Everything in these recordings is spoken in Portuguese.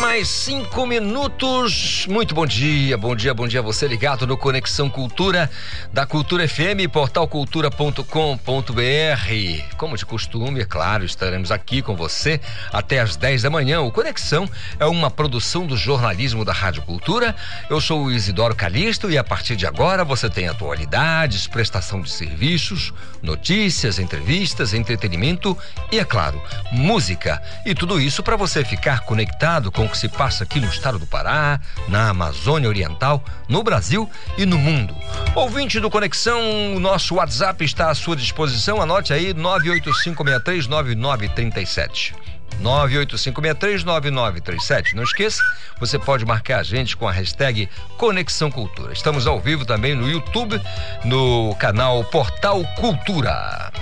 Mais cinco minutos. Muito bom dia, bom dia, bom dia. Você ligado no Conexão Cultura da Cultura FM, portalcultura.com.br. Como de costume, é claro, estaremos aqui com você até às 10 da manhã. O Conexão é uma produção do jornalismo da Rádio Cultura. Eu sou o Isidoro Calixto e a partir de agora você tem atualidades, prestação de serviços, notícias, entrevistas, entretenimento e, é claro, música. E tudo isso para você ficar conectado com que se passa aqui no estado do Pará, na Amazônia Oriental, no Brasil e no mundo. Ouvinte do Conexão, o nosso WhatsApp está à sua disposição. Anote aí 985639937. 985639937. Não esqueça, você pode marcar a gente com a hashtag Conexão Cultura. Estamos ao vivo também no YouTube, no canal Portal Cultura.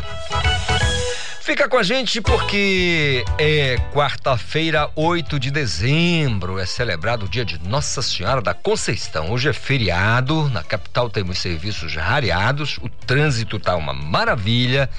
Fica com a gente porque é quarta-feira, 8 de dezembro, é celebrado o dia de Nossa Senhora da Conceição. Hoje é feriado, na capital temos serviços rareados, o trânsito tá uma maravilha,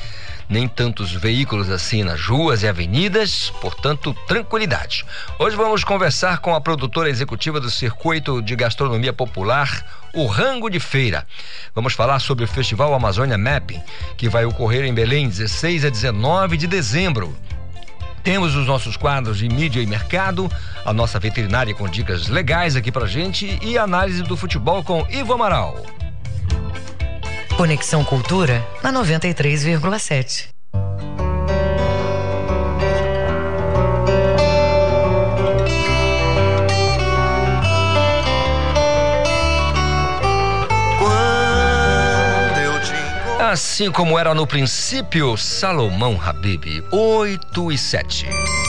nem tantos veículos assim nas ruas e avenidas, portanto, tranquilidade. Hoje vamos conversar com a produtora executiva do Circuito de Gastronomia Popular, o Rango de Feira. Vamos falar sobre o Festival Amazônia Mapping, que vai ocorrer em Belém 16 a 19 de dezembro. Temos os nossos quadros de mídia e mercado, a nossa veterinária com dicas legais aqui pra gente e análise do futebol com Ivo Amaral. Conexão Cultura na 93,7. Assim como era no princípio, Salomão Habib, 8 e 7.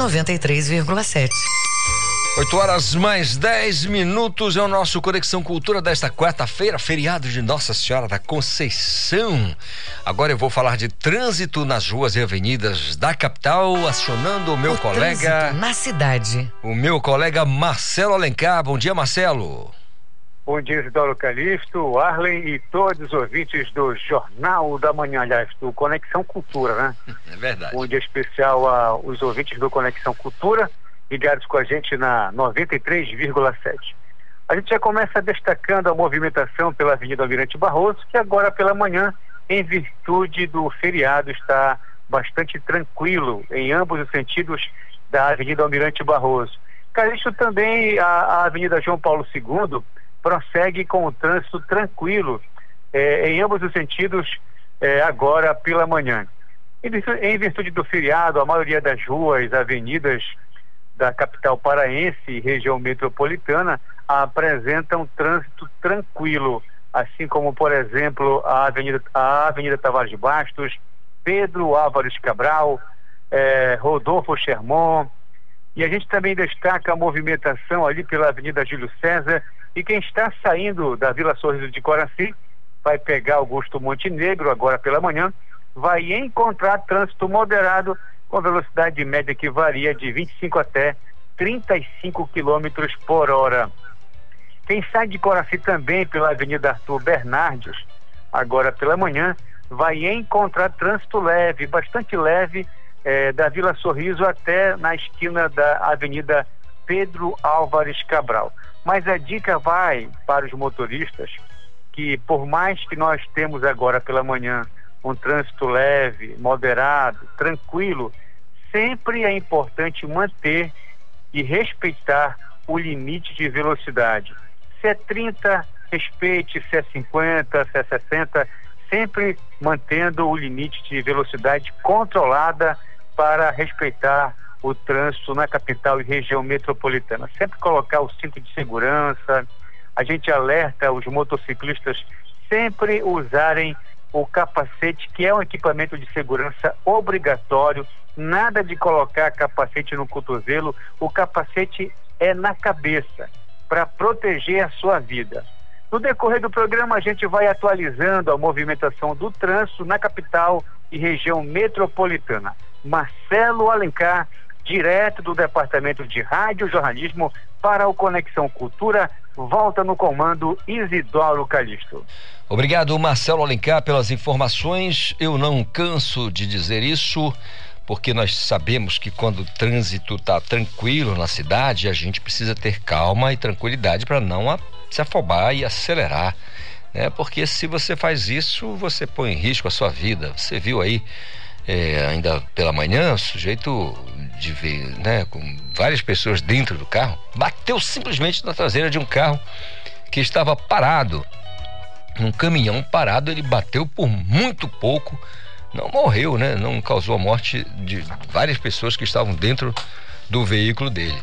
93,7. 8 horas mais 10 minutos é o nosso Conexão Cultura desta quarta-feira, feriado de Nossa Senhora da Conceição. Agora eu vou falar de trânsito nas ruas e avenidas da capital, acionando o meu o colega. Na cidade. O meu colega Marcelo Alencar. Bom dia, Marcelo. Bom dia, Isidoro Calixto, Arlen e todos os ouvintes do Jornal da Manhã, aliás, do Conexão Cultura, né? É verdade. Um dia especial aos ouvintes do Conexão Cultura ligados com a gente na 93,7. A gente já começa destacando a movimentação pela Avenida Almirante Barroso, que agora pela manhã, em virtude do feriado, está bastante tranquilo em ambos os sentidos da Avenida Almirante Barroso. Calixto também, a, a, Avenida João Paulo II prossegue com o trânsito tranquilo eh, em ambos os sentidos eh, agora pela manhã. Em virtude, do feriado, a maioria das ruas, avenidas da capital paraense e região metropolitana apresentam trânsito tranquilo, assim como, por exemplo, a Avenida, a Avenida Tavares Bastos, Pedro Álvares Cabral, eh, Rodolfo Sherman, e a gente também destaca a movimentação ali pela Avenida Júlio César, e quem está saindo da Vila Sorriso de Coraci vai pegar Augusto Montenegro agora pela manhã, vai encontrar trânsito moderado com velocidade média que varia de 25 até 35 quilômetros por hora. Quem sai de Coraci também pela Avenida Arthur Bernardes, agora pela manhã, vai encontrar trânsito leve, bastante leve, eh, da Vila Sorriso até na esquina da Avenida Pedro Álvares Cabral. Mas a dica vai para os motoristas que, por mais que nós temos agora pela manhã um trânsito leve, moderado, tranquilo, sempre é importante manter e respeitar o limite de velocidade. Se é 30, respeite, se é 50, se é 60, sempre mantendo o limite de velocidade controlada para respeitar o trânsito na capital e região metropolitana. Sempre colocar o cinto de segurança. A gente alerta os motociclistas sempre usarem o capacete, que é um equipamento de segurança obrigatório, nada de colocar capacete no cotovelo, o capacete é na cabeça, para proteger a sua vida. No decorrer do programa, a gente vai atualizando a movimentação do trânsito na capital e região metropolitana. Marcelo Alencar, direto do Departamento de Rádio Jornalismo para o Conexão Cultura, volta no comando Isidoro Calixto. Obrigado, Marcelo Alencar, pelas informações. Eu não canso de dizer isso, porque nós sabemos que quando o trânsito está tranquilo na cidade, a gente precisa ter calma e tranquilidade para não se afobar e acelerar. Né? Porque se você faz isso, você põe em risco a sua vida. Você viu aí é, ainda pela manhã, o sujeito de ver, né, com várias pessoas dentro do carro, bateu simplesmente na traseira de um carro que estava parado num caminhão parado, ele bateu por muito pouco, não morreu, né? Não causou a morte de várias pessoas que estavam dentro do veículo dele.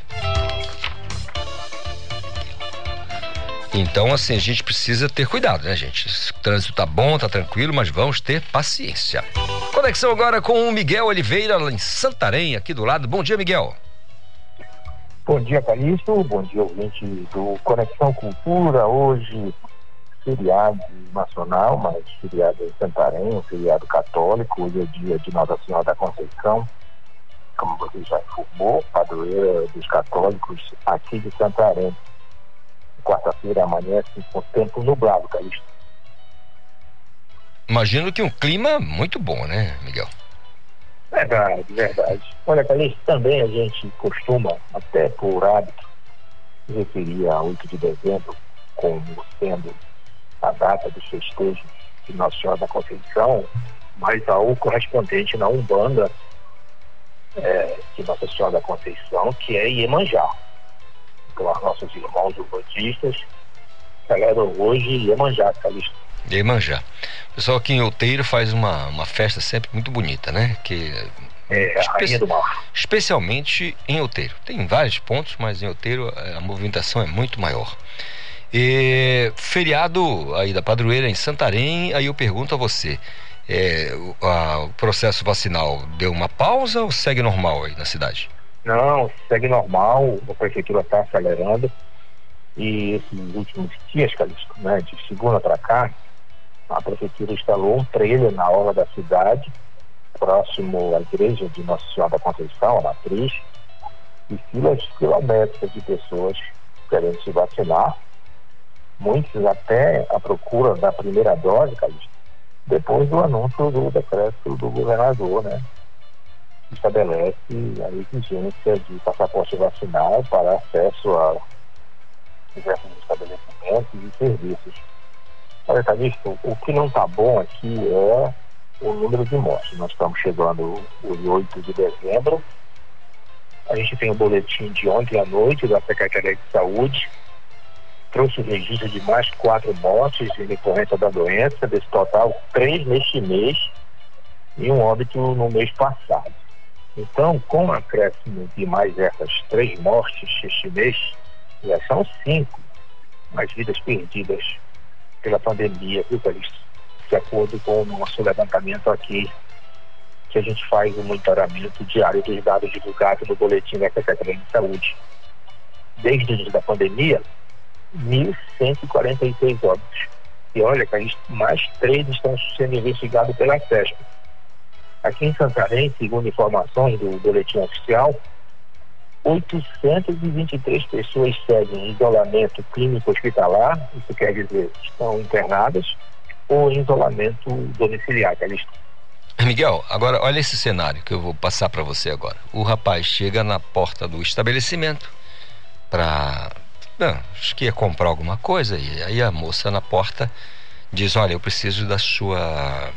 Então, assim, a gente precisa ter cuidado, né, gente? O trânsito tá bom, tá tranquilo, mas vamos ter paciência. Conexão agora com o Miguel Oliveira, lá em Santarém, aqui do lado. Bom dia, Miguel. Bom dia, Calixto. Bom dia, ouvinte do Conexão Cultura. Hoje, feriado nacional, mas feriado em Santarém, um feriado católico, hoje é dia de Nossa Senhora da Conceição, como você já informou, padroeira dos católicos aqui de Santarém. Quarta-feira amanhece com tempo nublado, Calixto. Imagino que um clima muito bom, né, Miguel? Verdade, verdade. Olha, Calixto, também a gente costuma, até por hábito, referir a 8 de dezembro como sendo a data dos festejos de Nossa Senhora da Conceição, mas ao correspondente na Umbanda é, de Nossa Senhora da Conceição, que é Iemanjá. Os nossos irmãos umbandistas celebram hoje Iemanjá, Calixto. Iemanjá. O pessoal aqui em Outeiro faz uma, uma festa sempre muito bonita, né? Que é, a Rainha do Mar. Especialmente em Outeiro. Tem vários pontos, mas em Outeiro é, a movimentação é muito maior. E, feriado aí da padroeira em Santarém, aí eu pergunto a você, é, o, a, o processo vacinal deu uma pausa ou segue normal aí na cidade? Não, segue normal, a prefeitura está acelerando e esses últimos dias, Calixto, né, de segunda para cá, a prefeitura instalou um trailer na orla da cidade, próximo à igreja de Nossa Senhora da Conceição, a matriz, e filas quilométricas de pessoas querendo se vacinar, muitos até à procura da primeira dose, Calixto, depois do anúncio do decreto do governador, né? Estabelece a exigência de passaporte vacinal para acesso a diversos estabelecimentos e serviços. Olha, Calixto, o que não está bom aqui é o número de mortes. Nós estamos chegando o 8 de dezembro. A gente tem o um boletim de ontem à noite da Secretaria de Saúde, trouxe o registro de mais quatro mortes em decorrência da doença, desse total, três neste mês e um óbito no mês passado. Então, com o acréscimo de mais essas três mortes este mês, já são cinco as vidas perdidas pela pandemia, viu, Calixto? De acordo com o nosso levantamento aqui, que a gente faz o monitoramento diário dos dados divulgados no boletim da Secretaria de Saúde. Desde o início da pandemia, 1.146 óbitos. E olha, que mais três estão sendo investigados pela CESP. Aqui em Santarém, segundo informações do boletim oficial, 823 pessoas seguem isolamento clínico hospitalar, isso quer dizer, estão internadas, ou em isolamento domiciliar, que eles Miguel, agora olha esse cenário que eu vou passar para você agora. O rapaz chega na porta do estabelecimento para acho que ia comprar alguma coisa e aí a moça na porta diz: Olha, eu preciso da sua.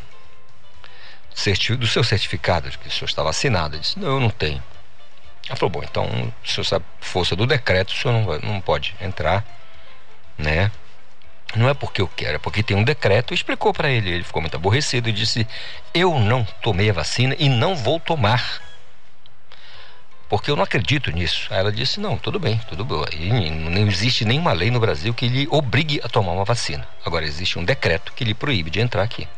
Do seu certificado de que o senhor está vacinado. Ele disse: Não, eu não tenho. Ela falou: Bom, então, se sabe força do decreto, o senhor não, não pode entrar, né? Não é porque eu quero, é porque tem um decreto. Explicou para ele. Ele ficou muito aborrecido e disse: Eu não tomei a vacina e não vou tomar porque eu não acredito nisso. Aí ela disse: não, tudo bem, tudo bem. E não existe nenhuma lei no Brasil que lhe obrigue a tomar uma vacina. Agora existe um decreto que lhe proíbe de entrar aqui.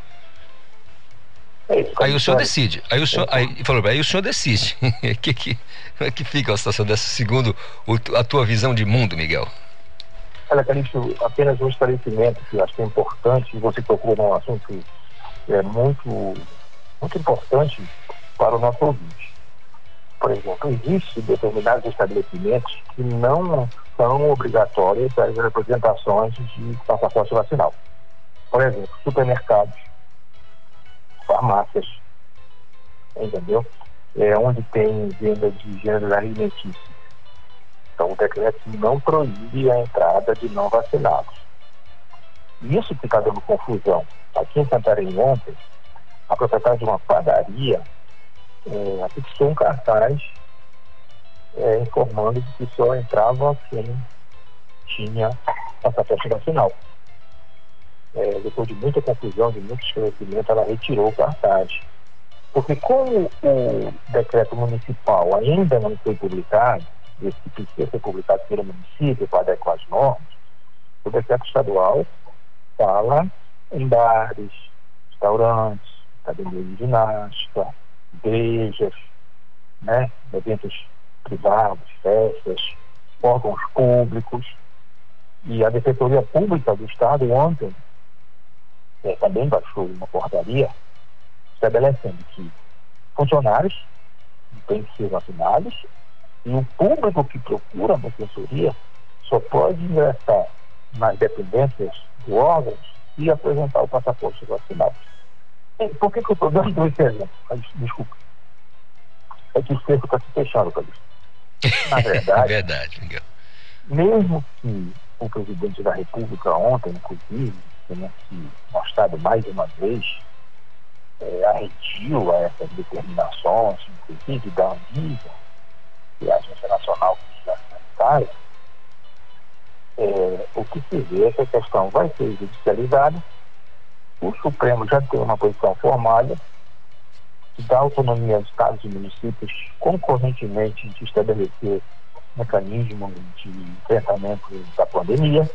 É aí o senhor decide. Aí o senhor, aí, falou, aí o senhor decide. que, que, como é que fica a situação dessa, segundo o, a tua visão de mundo, Miguel? Olha, Calixto, apenas um esclarecimento que eu acho que é importante, e você tocou num assunto que é muito, muito importante para o nosso ouvinte por exemplo, existem determinados estabelecimentos que não são obrigatórias as representações de passaporte vacinal. Por exemplo, supermercados, farmácias, entendeu? É onde tem venda de gêneros alimentícios. Então o decreto não proíbe a entrada de não vacinados. Isso que está dando confusão. Aqui em Santarém ontem, a proprietária de uma padaria é, fixou um cartaz é, informando que só entrava quem tinha passaporte vacinal. É, depois de muita confusão, de muito esclarecimento, ela retirou o cartaz. Porque como o decreto municipal ainda não foi publicado, esse precisa ser publicado pelo município para adequar as normas, o decreto estadual fala em bares, restaurantes, academias de ginástica, igrejas, né, eventos privados, festas, órgãos públicos. E a Defensoria Pública do Estado ontem é, também baixou uma portaria estabelecendo que funcionários têm que ser vacinados e o público que procura a defensoria só pode ingressar nas dependências do órgão e apresentar o passaporte vacinal. Por que, que eu estou dando esse exemplo? Desculpa. É que o cerco está se fechando, Calixto. Na verdade, verdade Miguel. mesmo que o presidente da República ontem, inclusive, tenha se mostrado mais uma vez é, arredio a essas determinações, inclusive da Anvisa e a Agência Nacional de Vigilância Sanitária, é, o que se vê é que a questão vai ser judicializada o Supremo já tem uma posição formada que dá autonomia aos estados e municípios concorrentemente de estabelecer mecanismos de enfrentamento da pandemia.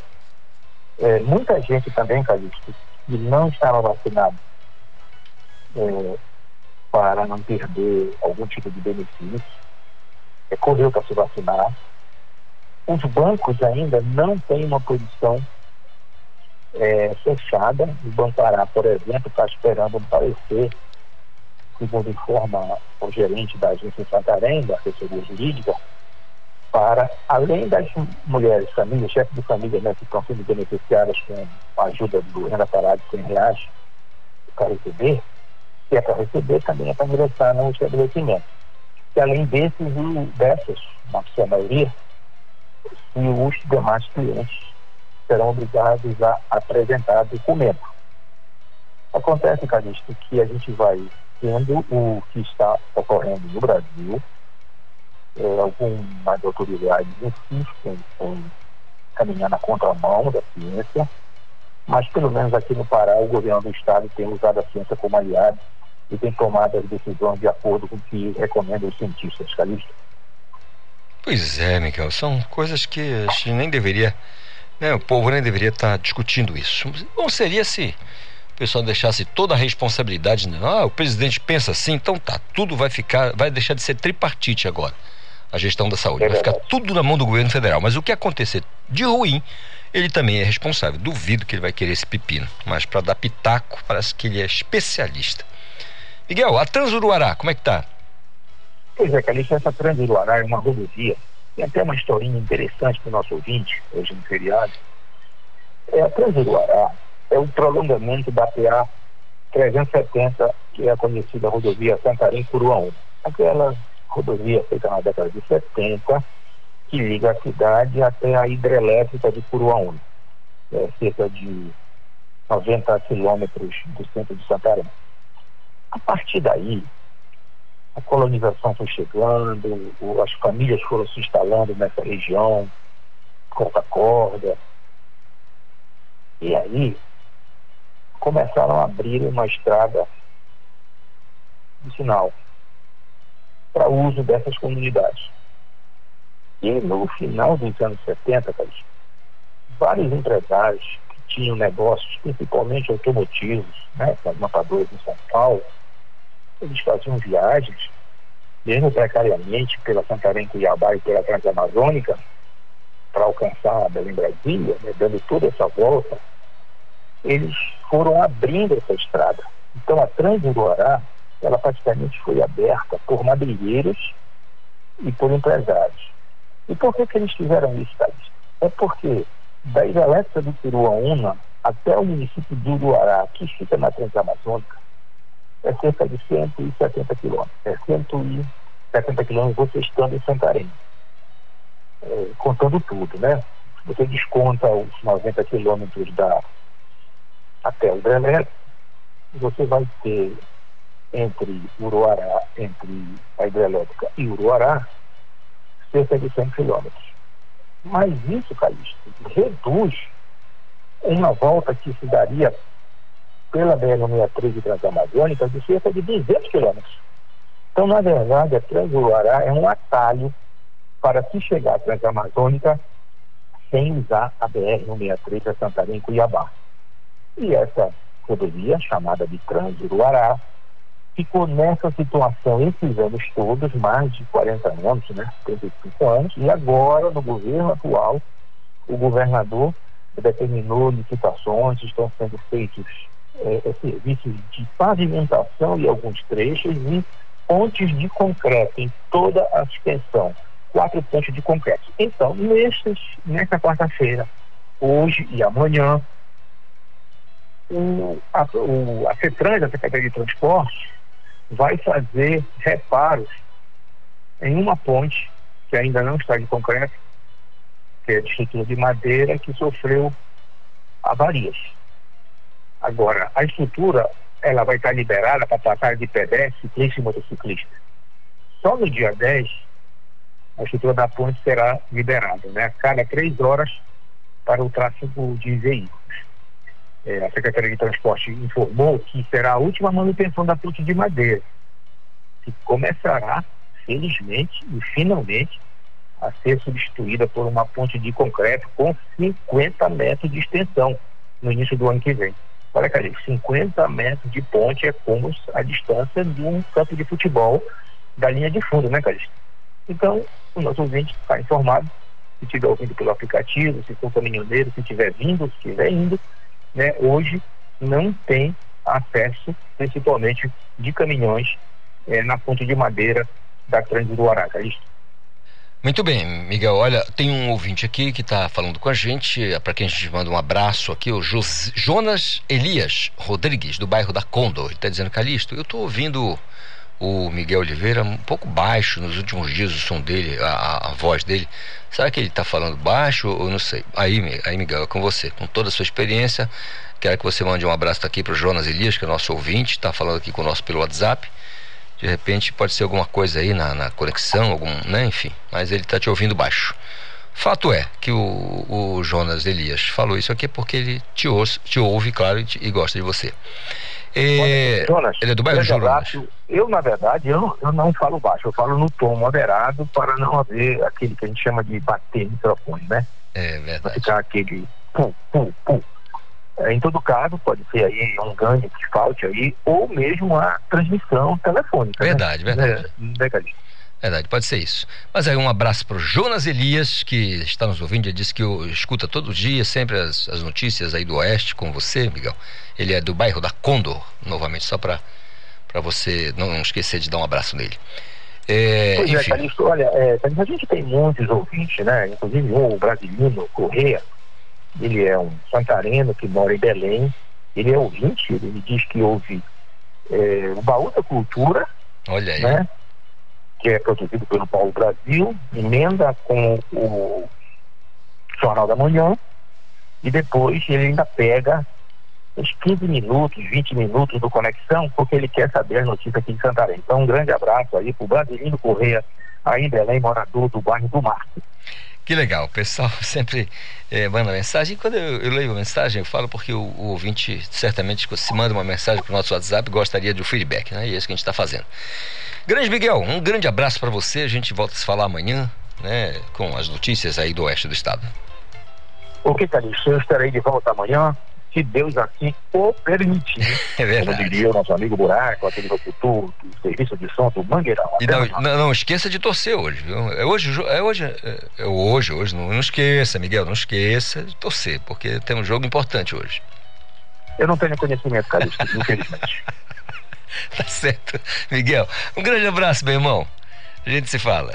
É, muita gente também, Calixto, que não estava vacinada, é, para não perder algum tipo de benefício, é, correu para se vacinar. Os bancos ainda não têm uma posição é, fechada. O Banco Pará, por exemplo, está esperando um parecer, segundo informa o gerente da agência Santarém, da assessoria jurídica, para, além das mulheres, famílias, chefes de família né, que estão sendo beneficiadas com a ajuda do Renda Pará de 100 reais para receber, se é para receber, também é para ingressar no estabelecimento. E além desses e dessas, na sua maioria, se os demais clientes serão obrigados a apresentar documento. Acontece, Calixto, que a gente vai vendo o que está ocorrendo no Brasil, é, algumas autoridades insistem em caminhar na contramão da ciência, mas pelo menos aqui no Pará o governo do estado tem usado a ciência como aliado e tem tomado as decisões de acordo com o que recomendam os cientistas, Calixto. Pois é, Miguel, são coisas que a gente nem deveria, né, o povo nem deveria estar discutindo isso. Bom seria se o pessoal deixasse toda a responsabilidade, né? ah, o presidente pensa assim, então tá, tudo vai ficar, vai deixar de ser tripartite agora a gestão da saúde. Vai ficar tudo na mão do governo federal. Mas o que acontecer de ruim, ele também é responsável. Duvido que ele vai querer esse pepino. Mas para dar pitaco, parece que ele é especialista. Miguel, a Transuruará, como é que tá? Pois é, Calixto, essa Transuruará é uma rodovia. Tem até uma historinha interessante para o nosso ouvinte, hoje no feriado. É, a Transuruará é o prolongamento da PA 370, que é a conhecida rodovia Santarém-Curuaú. Aquela rodovia feita na década de 70, que liga a cidade até a hidrelétrica de Curuaúna, é, cerca de 90 quilômetros do centro de Santarém. A partir daí, a colonização foi chegando, as famílias foram se instalando nessa região, corta corda. E aí começaram a abrir uma estrada de sinal para uso dessas comunidades. E no final dos anos 70, vários empresários que tinham negócios, principalmente automotivos, né, matadores em São Paulo, eles faziam viagens, mesmo precariamente, pela Santarém, Cuiabá e pela Transamazônica, para alcançar a Belém Brasília, né, dando toda essa volta, eles foram abrindo essa estrada. Então a Transuruará ela praticamente foi aberta por madeireiros e por empresários. E por que, que eles fizeram isso, Thaís? É porque da hidrelétrica do Piruaúna até o município de Uruará, que fica na Transamazônica, é cerca de 170 quilômetros. É 170 quilômetros você estando em Santarém. É, contando tudo, né? Você desconta os 90 quilômetros da até o hidrelétrico, você vai ter entre Uruará, entre a hidrelétrica e Uruará, cerca de 100 quilômetros. Mas isso, Calixto, reduz uma volta que se daria pela BR-63 Transamazônica de cerca de 200 quilômetros. Então, na verdade, a Transuruará é um atalho para se chegar à Transamazônica sem usar a BR-163 a Santarém Cuiabá. E essa rodovia, chamada de Transuruará, ficou nessa situação esses anos todos, mais de 40 anos, né, 35 anos, e agora, no governo atual, o governador determinou licitações, estão sendo feitos é, é, serviços de pavimentação e alguns trechos e pontes de concreto em toda a extensão, quatro pontes de concreto. Então, nesses, nesta quarta-feira, hoje e amanhã, o, a, o, a CETRAN, a Secretaria de Transporte, vai fazer reparos em uma ponte que ainda não está de concreto, que é de estrutura de madeira, que sofreu avarias. Agora, a estrutura ela vai estar liberada para passar de pedestre, ciclista e motociclista. Só no dia 10, a estrutura da ponte será liberada, né? A cada três horas para o tráfego de veículos é, a Secretaria de Transporte informou que será a última manutenção da ponte de madeira, que começará, felizmente e finalmente, a ser substituída por uma ponte de concreto com 50 metros de extensão no início do ano que vem. Olha, cara, 50 metros de ponte é como a distância de um campo de futebol da linha de fundo, né, Calixto? Então, o nosso ouvinte está informado, se estiver ouvindo pelo aplicativo, se for caminhoneiro, se estiver vindo, se estiver indo, né, hoje não tem acesso, principalmente de caminhões, é, na ponte de madeira da Trânsito do Ará, Calixto. Muito bem, Miguel. Olha, tem um ouvinte aqui que está falando com a gente, é para quem a gente manda um abraço aqui, o Jos Jonas Elias Rodrigues, do bairro da Condor. Ele está dizendo, Calixto, eu estou ouvindo o Miguel Oliveira um pouco baixo nos últimos dias o som dele, a, a voz dele. Será que ele está falando baixo ou não sei? Aí, aí, Miguel, é com você, com toda a sua experiência. Quero que você mande um abraço aqui para o Jonas Elias, que é nosso ouvinte, está falando aqui conosco pelo WhatsApp. De repente pode ser alguma coisa aí na, na conexão, algum, né? Enfim, mas ele está te ouvindo baixo. Fato é que o, o, Jonas Elias falou isso aqui porque ele te, ouve, te ouve claro, e, te, e, gosta de você. É, Jonas, ele é do bairro Jonas. Eu, na verdade, eu, eu não falo baixo, eu falo no tom moderado para não haver aquele que a gente chama de bater microfone, né? É verdade. Para ficar aquele pum, pum, pum. É, em todo caso, pode ser aí um ganho que falte aí, ou mesmo a transmissão telefônica. Verdade, né? verdade. É, verdade, pode ser isso. Mas aí um abraço para o Jonas Elias, que está nos ouvindo, ele disse que escuta todo dia sempre as, as notícias aí do Oeste com você, Miguel. Ele é do bairro da Condor, novamente, só para você não esquecer de dar um abraço nele. É, pois é, enfim. é, Calixto, olha, é, a gente tem muitos ouvintes, né? Inclusive um brasileiro, Correia, ele é um santareno que mora em Belém, ele é ouvinte, ele me diz que ouve é, o Baú da Cultura, Olha aí. Né, que é produzido pelo Paulo Brasil, emenda com o Jornal da Manhã, e depois ele ainda pega uns 15 minutos, 20 minutos do Conexão, porque ele quer saber a notícia aqui de Santarém. Então, um grande abraço aí para o Brasilino Correia, aí em Belém, morador do bairro do Marco. Que legal, o pessoal sempre é, manda mensagem. Quando eu, eu, leio a mensagem, eu falo porque o, o ouvinte certamente, se manda uma mensagem para o nosso WhatsApp, gostaria de um feedback, né? E é isso que a gente está fazendo. Grande Miguel, um grande abraço para você. A gente volta a se falar amanhã, né? Com as notícias aí do oeste do estado. Ok, Calixto, eu estarei de volta amanhã se Deus assim o permitir. É verdade. Como diria o nosso amigo Buraco, aquele locutor do serviço de som do Mangueirão. Não, não, não, esqueça de torcer hoje, viu? É hoje, é hoje, é, é hoje, hoje. Não, não esqueça, Miguel, não esqueça de torcer, porque tem um jogo importante hoje. Eu não tenho conhecimento, cara, infelizmente. tá certo. Miguel, um grande abraço, meu irmão. A gente se fala.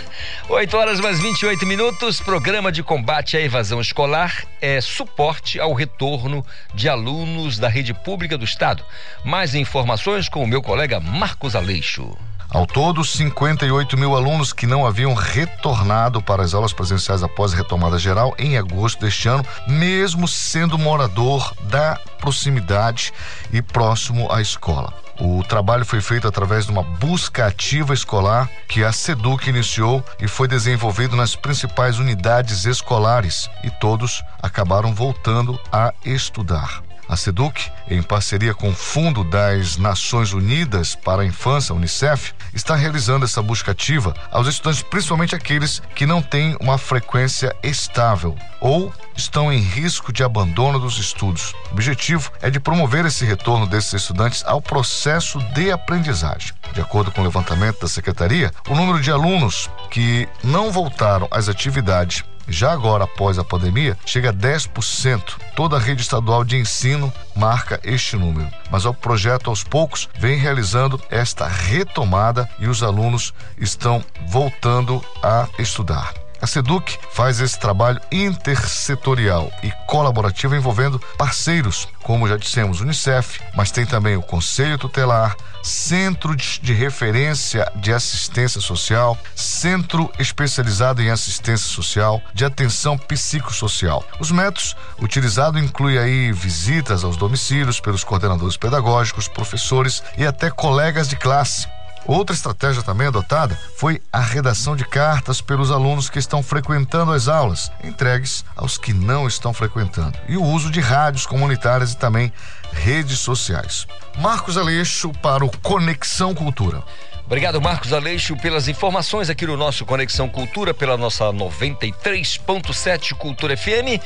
8 horas mais 28 minutos. Programa de combate à evasão escolar é suporte ao retorno de alunos da rede pública do Estado. Mais informações com o meu colega Marcos Aleixo. Ao todo, 58 mil alunos que não haviam retornado para as aulas presenciais após a retomada geral em agosto deste ano, mesmo sendo morador da proximidade e próximo à escola. O trabalho foi feito através de uma busca ativa escolar que a SEDUC iniciou e foi desenvolvido nas principais unidades escolares e todos acabaram voltando a estudar. A SEDUC, em parceria com o Fundo das Nações Unidas para a Infância, Unicef, está realizando essa busca ativa aos estudantes, principalmente aqueles que não têm uma frequência estável ou estão em risco de abandono dos estudos. O objetivo é de promover esse retorno desses estudantes ao processo de aprendizagem. De acordo com o levantamento da secretaria, o número de alunos que não voltaram às atividades já agora após a pandemia, chega a 10%. Toda a rede estadual de ensino marca este número. Mas o projeto aos poucos vem realizando esta retomada e os alunos estão voltando a estudar. A SEDUC faz esse trabalho intersetorial e colaborativo envolvendo parceiros, como já dissemos, Unicef, mas tem também o Conselho Tutelar, Centro de Referência de Assistência Social, Centro Especializado em Assistência Social, de Atenção Psicossocial. Os métodos utilizados incluem aí visitas aos domicílios pelos coordenadores pedagógicos, professores e até colegas de classe Outra estratégia também adotada foi a redação de cartas pelos alunos que estão frequentando as aulas, entregues aos que não estão frequentando, e o uso de rádios comunitárias e também redes sociais. Marcos Aleixo para o Conexão Cultura. Obrigado, Marcos Aleixo, pelas informações aqui no nosso Conexão Cultura, pela nossa 93.7 Cultura FM.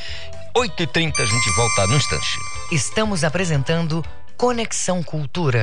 8h30, a gente volta no instante. Estamos apresentando Conexão Cultura.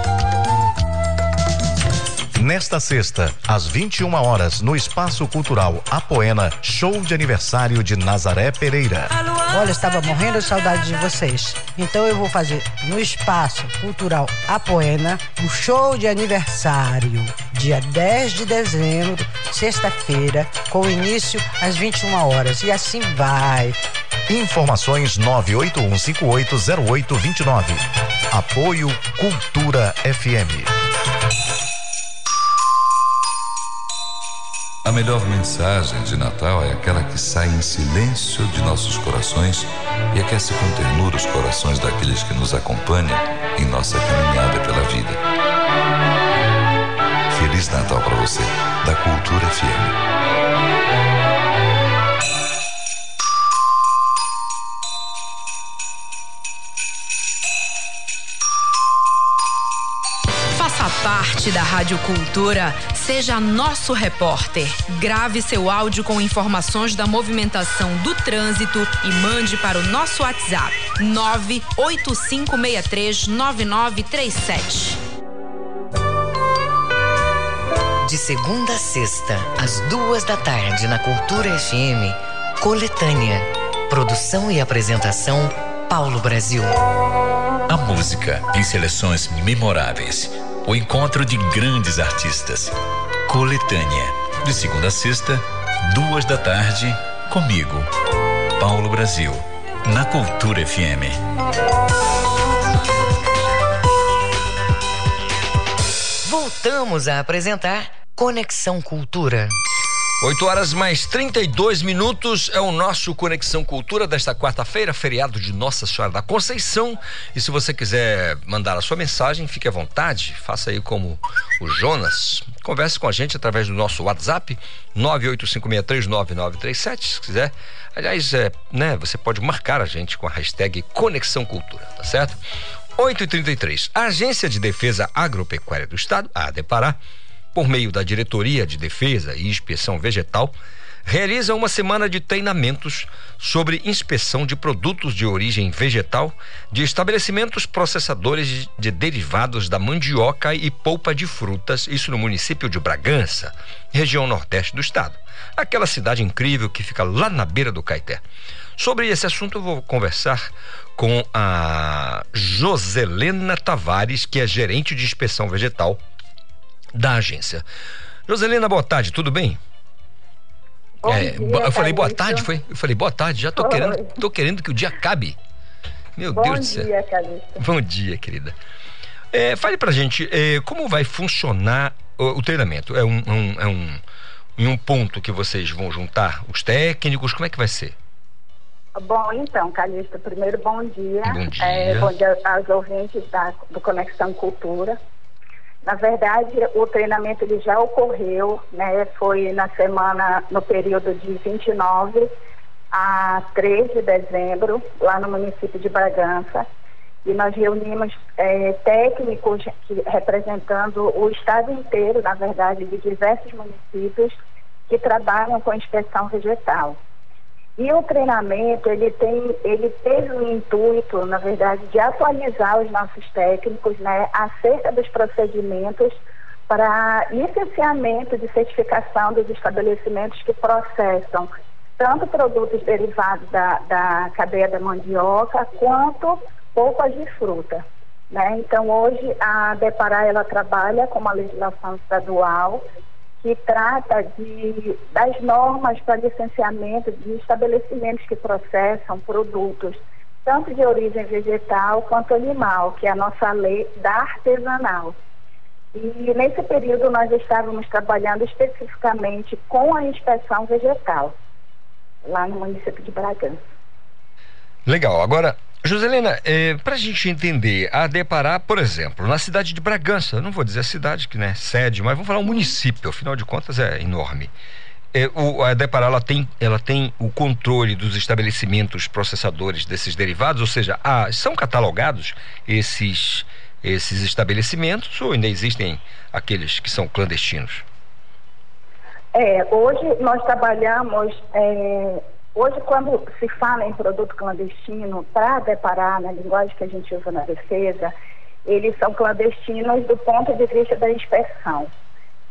Nesta sexta, às 21 horas, no Espaço Cultural Apoena, show de aniversário de Nazaré Pereira. Olha, estava morrendo de saudade de vocês. Então eu vou fazer no Espaço Cultural Apoena um show de aniversário, dia 10 de dezembro, sexta-feira, com início às 21 horas. E assim vai. Informações 981580829. Apoio Cultura FM. A melhor mensagem de Natal é aquela que sai em silêncio de nossos corações e aquece com ternura os corações daqueles que nos acompanham em nossa caminhada pela vida. Feliz Natal para você, da Cultura FM. Parte da Rádio Cultura, seja nosso repórter. Grave seu áudio com informações da movimentação do trânsito e mande para o nosso WhatsApp 985639937. De segunda a sexta, às duas da tarde, na Cultura FM, Coletânea. Produção e apresentação, Paulo Brasil. A música em seleções memoráveis o encontro de grandes artistas. Coletânea, de segunda a sexta, duas da tarde, comigo, Paulo Brasil, na Cultura FM. Voltamos a apresentar Conexão Cultura. 8 horas mais 32 minutos é o nosso Conexão Cultura desta quarta-feira, feriado de Nossa Senhora da Conceição. E se você quiser mandar a sua mensagem, fique à vontade, faça aí como o Jonas. Converse com a gente através do nosso WhatsApp 985639937, se quiser. Aliás, é, né, você pode marcar a gente com a hashtag Conexão Cultura, tá certo? 8h33. A Agência de Defesa Agropecuária do Estado, a ADEPARÁ, por meio da Diretoria de Defesa e Inspeção Vegetal, realiza uma semana de treinamentos sobre inspeção de produtos de origem vegetal de estabelecimentos processadores de derivados da mandioca e polpa de frutas, isso no município de Bragança, região nordeste do estado. Aquela cidade incrível que fica lá na beira do Caeté. Sobre esse assunto eu vou conversar com a Joselena Tavares, que é gerente de inspeção vegetal da agência. Joselina, boa tarde, tudo bem? É, dia, eu falei boa tarde, foi? Eu falei boa tarde, já tô querendo, tô querendo que o dia acabe. Meu Bom Deus do céu. dia, Calista. Bom dia, querida. É, fale pra gente é, como vai funcionar o, o treinamento. É um, um, é um, em um ponto que vocês vão juntar os técnicos, como é que vai ser? Bom, então, Calista, primeiro bom dia. Bom dia. É, bom dia aos ouvintes da, do Conexão Cultura. Na verdade, o treinamento ele já ocorreu, né? Foi na semana, no período de 29 a 3 de dezembro, lá no município de Bragança. E nós reunimos é, técnicos que, representando o estado inteiro, na verdade, de diversos municípios que trabalham com inspeção vegetal. E o treinamento, ele, tem, ele teve o intuito, na verdade, de atualizar os nossos técnicos né, acerca dos procedimentos para licenciamento de certificação dos estabelecimentos que processam tanto produtos derivados da, da cadeia da mandioca quanto polpas de fruta. Né? Então, hoje, a Depará, ela trabalha com uma legislação estadual que trata de, das normas para licenciamento de estabelecimentos que processam produtos, tanto de origem vegetal quanto animal, que é a nossa lei da artesanal. E nesse período nós estávamos trabalhando especificamente com a inspeção vegetal, lá no município de Bragança. Legal. Agora, Joselena, é, para a gente entender, a Depará, por exemplo, na cidade de Bragança, não vou dizer a cidade que né, sede, mas vamos falar um município, afinal de contas é enorme. É, o, a Depará ela tem, ela tem o controle dos estabelecimentos processadores desses derivados, ou seja, ah, são catalogados esses, esses estabelecimentos ou ainda existem aqueles que são clandestinos? É, hoje nós trabalhamos é, Hoje, quando se fala em produto clandestino, para deparar na linguagem que a gente usa na defesa, eles são clandestinos do ponto de vista da inspeção.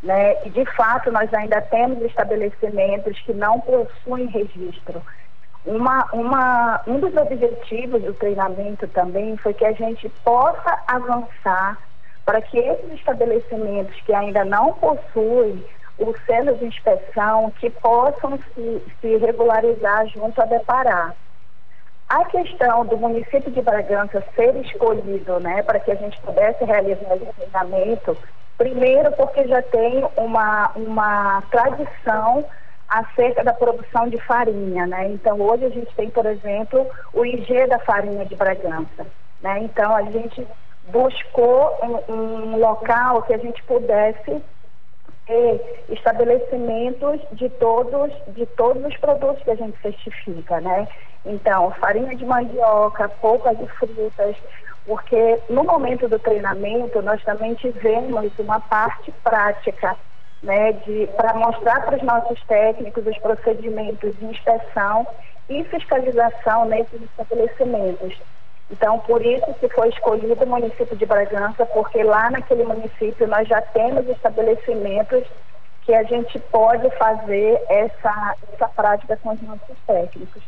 Né? E, de fato, nós ainda temos estabelecimentos que não possuem registro. Uma, uma, um dos objetivos do treinamento também foi que a gente possa avançar para que esses estabelecimentos que ainda não possuem o selo de inspeção que possam se, se regularizar junto a Deparar. A questão do município de Bragança ser escolhido, né, para que a gente pudesse realizar esse treinamento, primeiro porque já tem uma, uma tradição acerca da produção de farinha, né? Então hoje a gente tem, por exemplo, o IG da farinha de Bragança, né? Então a gente buscou um, um local que a gente pudesse ter estabelecimentos de todos, de todos os produtos que a gente certifica, né? Então, farinha de mandioca, polpa de frutas, porque no momento do treinamento nós também tivemos uma parte prática, né, para mostrar para os nossos técnicos os procedimentos de inspeção e fiscalização nesses estabelecimentos. Então, por isso que foi escolhido o município de Bragança, porque lá naquele município nós já temos estabelecimentos que a gente pode fazer essa, essa prática com os nossos técnicos.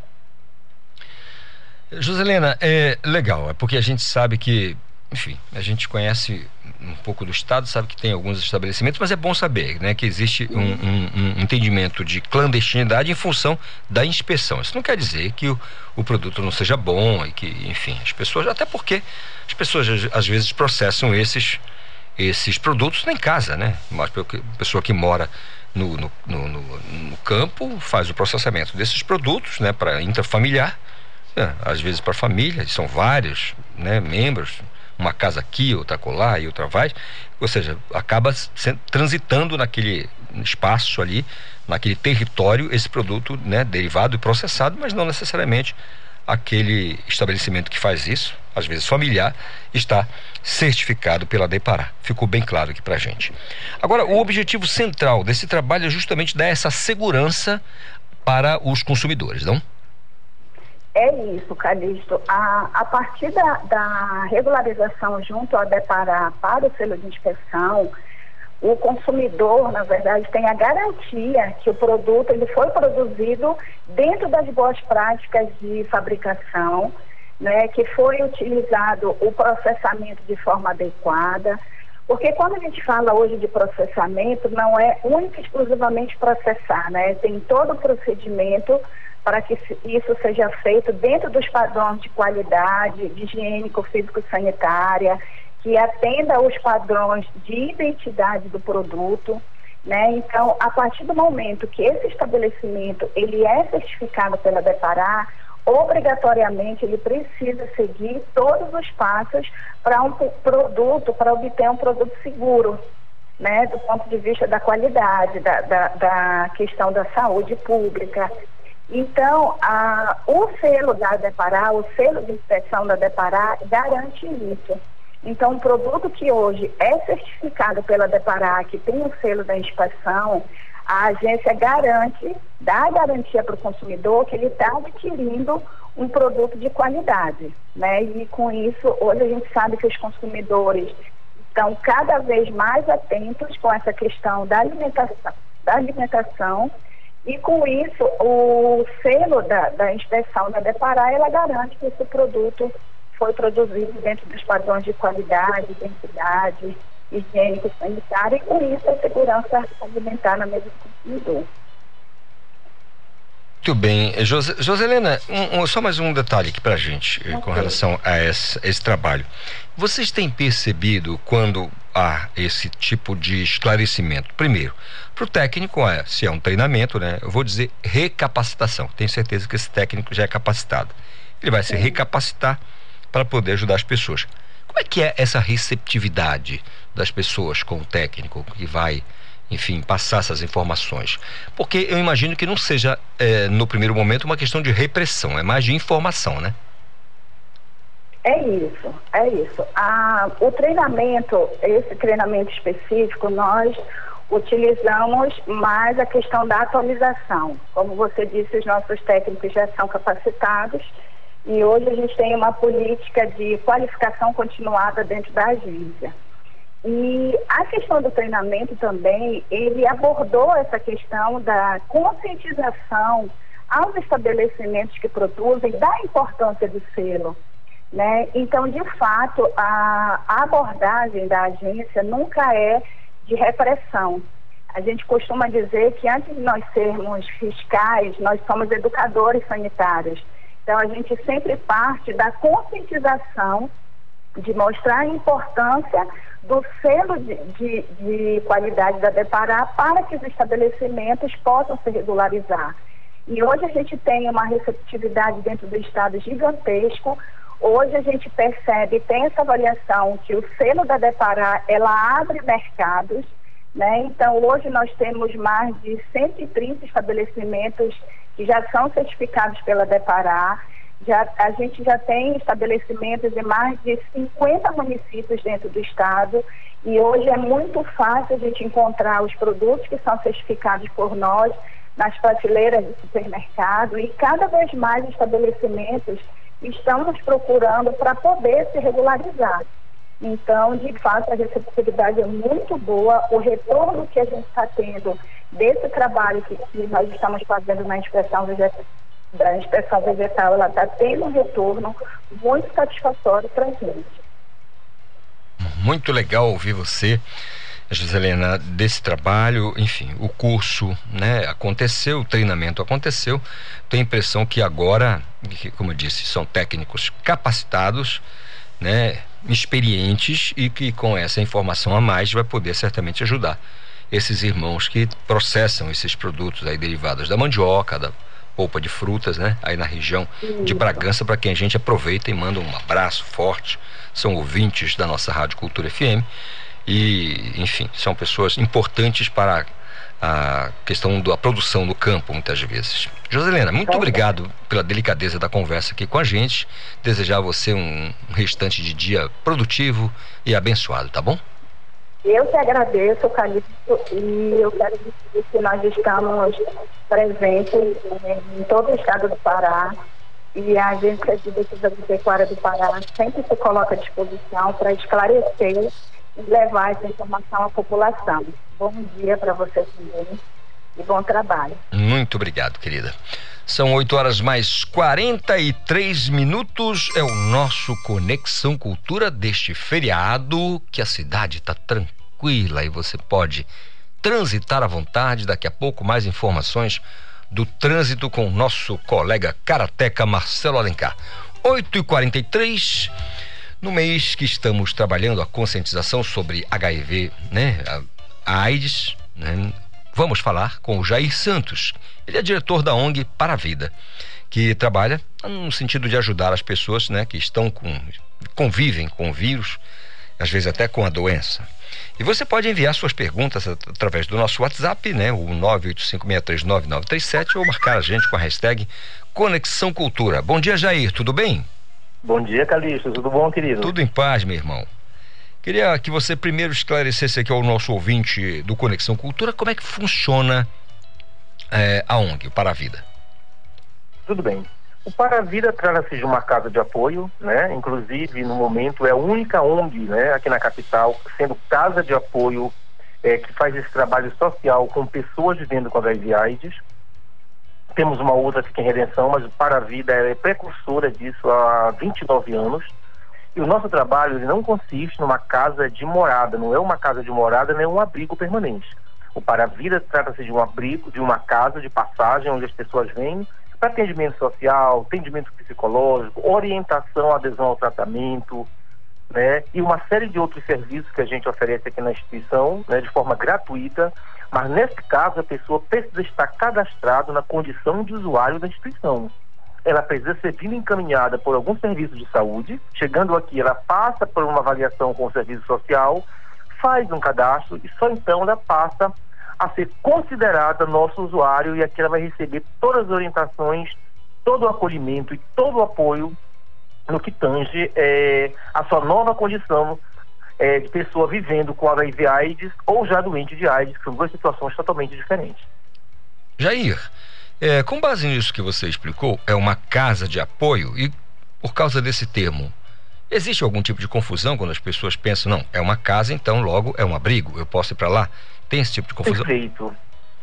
Joselena, é legal, é porque a gente sabe que, enfim, a gente conhece um pouco do Estado, sabe que tem alguns estabelecimentos, mas é bom saber né, que existe um, um, um, entendimento de clandestinidade em função da inspeção. Isso não quer dizer que o, o produto não seja bom e que, enfim, as pessoas, até porque as pessoas às vezes processam esses, esses produtos em casa, né? Mas a pessoa que mora no, no, no, no, campo faz o processamento desses produtos, né, para intrafamiliar, né, às vezes para família, são vários, né, membros uma casa aqui, outra colar e outra vai, ou seja, acaba transitando naquele espaço ali, naquele território, esse produto né, derivado e processado, mas não necessariamente aquele estabelecimento que faz isso, às vezes familiar, está certificado pela Depará. Ficou bem claro aqui para gente. Agora, o objetivo central desse trabalho é justamente dar essa segurança para os consumidores, não? É isso, Calixto. A, a partir da, da regularização junto ao Depará para o selo de inspeção, o consumidor, na verdade, tem a garantia que o produto ele foi produzido dentro das boas práticas de fabricação, né, que foi utilizado o processamento de forma adequada. Porque quando a gente fala hoje de processamento, não é única e exclusivamente processar, né? Tem todo o procedimento para que isso seja feito dentro dos padrões de qualidade, de higiênico, físico, sanitária, que atenda aos padrões de identidade do produto, né? Então, a partir do momento que esse estabelecimento ele é certificado pela Depará, obrigatoriamente ele precisa seguir todos os passos para um produto, para obter um produto seguro, né? Do ponto de vista da qualidade, da, da, da questão da saúde pública, então, a, o selo da Depará, o selo de inspeção da Depará, garante isso. Então, um produto que hoje é certificado pela Depará, que tem o selo da inspeção, a agência garante, dá garantia para o consumidor que ele está adquirindo um produto de qualidade. Né? E com isso, hoje a gente sabe que os consumidores estão cada vez mais atentos com essa questão da alimentação, da alimentação e com isso, o selo da, da inspeção da Depará, ela garante que esse produto foi produzido dentro dos padrões de qualidade, identidade, higiênico, sanitário, e com isso a segurança alimentar na mesa do consumidor. Muito bem. José, Joselena, um, um, só mais um detalhe aqui para a gente okay. com relação a esse, esse, trabalho. Vocês têm percebido quando há esse tipo de esclarecimento? Primeiro, para o técnico, é, se é um treinamento, né? Eu vou dizer recapacitação. Tenho certeza que esse técnico já é capacitado. ele vai se recapacitar para poder ajudar as pessoas. Como é que é essa receptividade das pessoas com o técnico que vai, enfim, passar essas informações? Porque eu imagino que não seja, é, no primeiro momento, uma questão de repressão, é mais de informação, né? É isso, é isso. Ah, o treinamento, esse treinamento específico, nós utilizamos mais a questão da atualização. Como você disse, os nossos técnicos já são capacitados e hoje a gente tem uma política de qualificação continuada dentro da agência. E a questão do treinamento também, ele abordou essa questão da conscientização aos estabelecimentos que produzem da importância do selo. Né? Então, de fato, a, a abordagem da agência nunca é de repressão. A gente costuma dizer que antes de nós sermos fiscais, nós somos educadores sanitários. Então, a gente sempre parte da conscientização de mostrar a importância do selo de, de, de qualidade da Depará para que os estabelecimentos possam se regularizar. E hoje a gente tem uma receptividade dentro do Estado gigantesco. Hoje a gente percebe, tem essa avaliação que o selo da Depará, ela abre mercados, né? Então hoje nós temos mais de 130 estabelecimentos que já são certificados pela Depará. Já, a gente já tem estabelecimentos em mais de 50 municípios dentro do estado e hoje é muito fácil a gente encontrar os produtos que são certificados por nós nas prateleiras do supermercado e cada vez mais estabelecimentos estão nos procurando para poder se regularizar. Então, de fato, a receptividade é muito boa, o retorno que a gente está tendo desse trabalho que, que, nós estamos fazendo na inspeção vegetal, da inspeção vegetal, ela está tendo um retorno muito satisfatório para a gente. Muito legal ouvir você, Giselena, desse trabalho, enfim, o curso, né, aconteceu, o treinamento aconteceu. Tenho a impressão que agora, como eu disse, são técnicos capacitados, né, experientes e que com essa informação a mais vai poder certamente ajudar esses irmãos que processam esses produtos aí derivados da mandioca, da polpa de frutas, né? Aí na região de Bragança, para quem a gente aproveita e manda um abraço forte. São ouvintes da nossa Rádio Cultura FM e, enfim, são pessoas importantes para a questão da produção do campo, muitas vezes. Joselena, muito obrigado pela delicadeza da conversa aqui com a gente. Desejar a você um restante de dia produtivo e abençoado, tá bom? Eu que agradeço, Calixto, e eu quero dizer que nós estamos presentes em todo o estado do Pará e a Agência de Defesa Pecuária do Pará sempre se coloca à disposição para esclarecer e levar essa informação à população. Bom dia para você também e bom trabalho. Muito obrigado, querida. São 8 horas mais 43 minutos. É o nosso Conexão Cultura deste feriado, que a cidade está tranquila e você pode transitar à vontade. Daqui a pouco, mais informações do trânsito com o nosso colega karateca Marcelo Alencar. 8 e 43 no mês que estamos trabalhando a conscientização sobre HIV, né, a AIDS, né, vamos falar com o Jair Santos. Ele é diretor da ONG Para a Vida, que trabalha no sentido de ajudar as pessoas, né, que estão com convivem com o vírus, às vezes até com a doença. E você pode enviar suas perguntas através do nosso WhatsApp, né, o 985639937 ou marcar a gente com a hashtag Conexão Cultura. Bom dia, Jair, tudo bem? Bom dia, Calixto, tudo bom, querido? Tudo em paz, meu irmão. Queria que você primeiro esclarecesse aqui ao nosso ouvinte do Conexão Cultura como é que funciona é, a ONG, o Para a Vida. Tudo bem. O Para a Vida trata-se de uma casa de apoio, né? Inclusive, no momento, é a única ONG, né, aqui na capital, sendo casa de apoio é, que faz esse trabalho social com pessoas vivendo com HIV AIDS. Temos uma outra aqui em Redenção, mas o Para a Vida é precursora disso há 29 anos e o nosso trabalho ele não consiste numa casa de morada, não é uma casa de morada, nem um abrigo permanente. O Para a Vida trata-se de um abrigo, de uma casa de passagem onde as pessoas vêm para atendimento social, atendimento psicológico, orientação, adesão ao tratamento, né? E uma série de outros serviços que a gente oferece aqui na instituição, né, de forma gratuita, mas nesse caso a pessoa precisa estar cadastrado na condição de usuário da instituição. Ela precisa ser vindo encaminhada por algum serviço de saúde. Chegando aqui, ela passa por uma avaliação com o serviço social, faz um cadastro e só então ela passa a ser considerada nosso usuário e aqui ela vai receber todas as orientações, todo o acolhimento e todo o apoio no que tange é, a sua nova condição é, de pessoa vivendo com HIV AIDS ou já doente de AIDS, que são duas situações totalmente diferentes. Jair, é, com base nisso que você explicou, é uma casa de apoio e por causa desse termo, existe algum tipo de confusão quando as pessoas pensam, não, é uma casa, então logo é um abrigo, eu posso ir para lá? Tem esse tipo de confusão? Perfeito.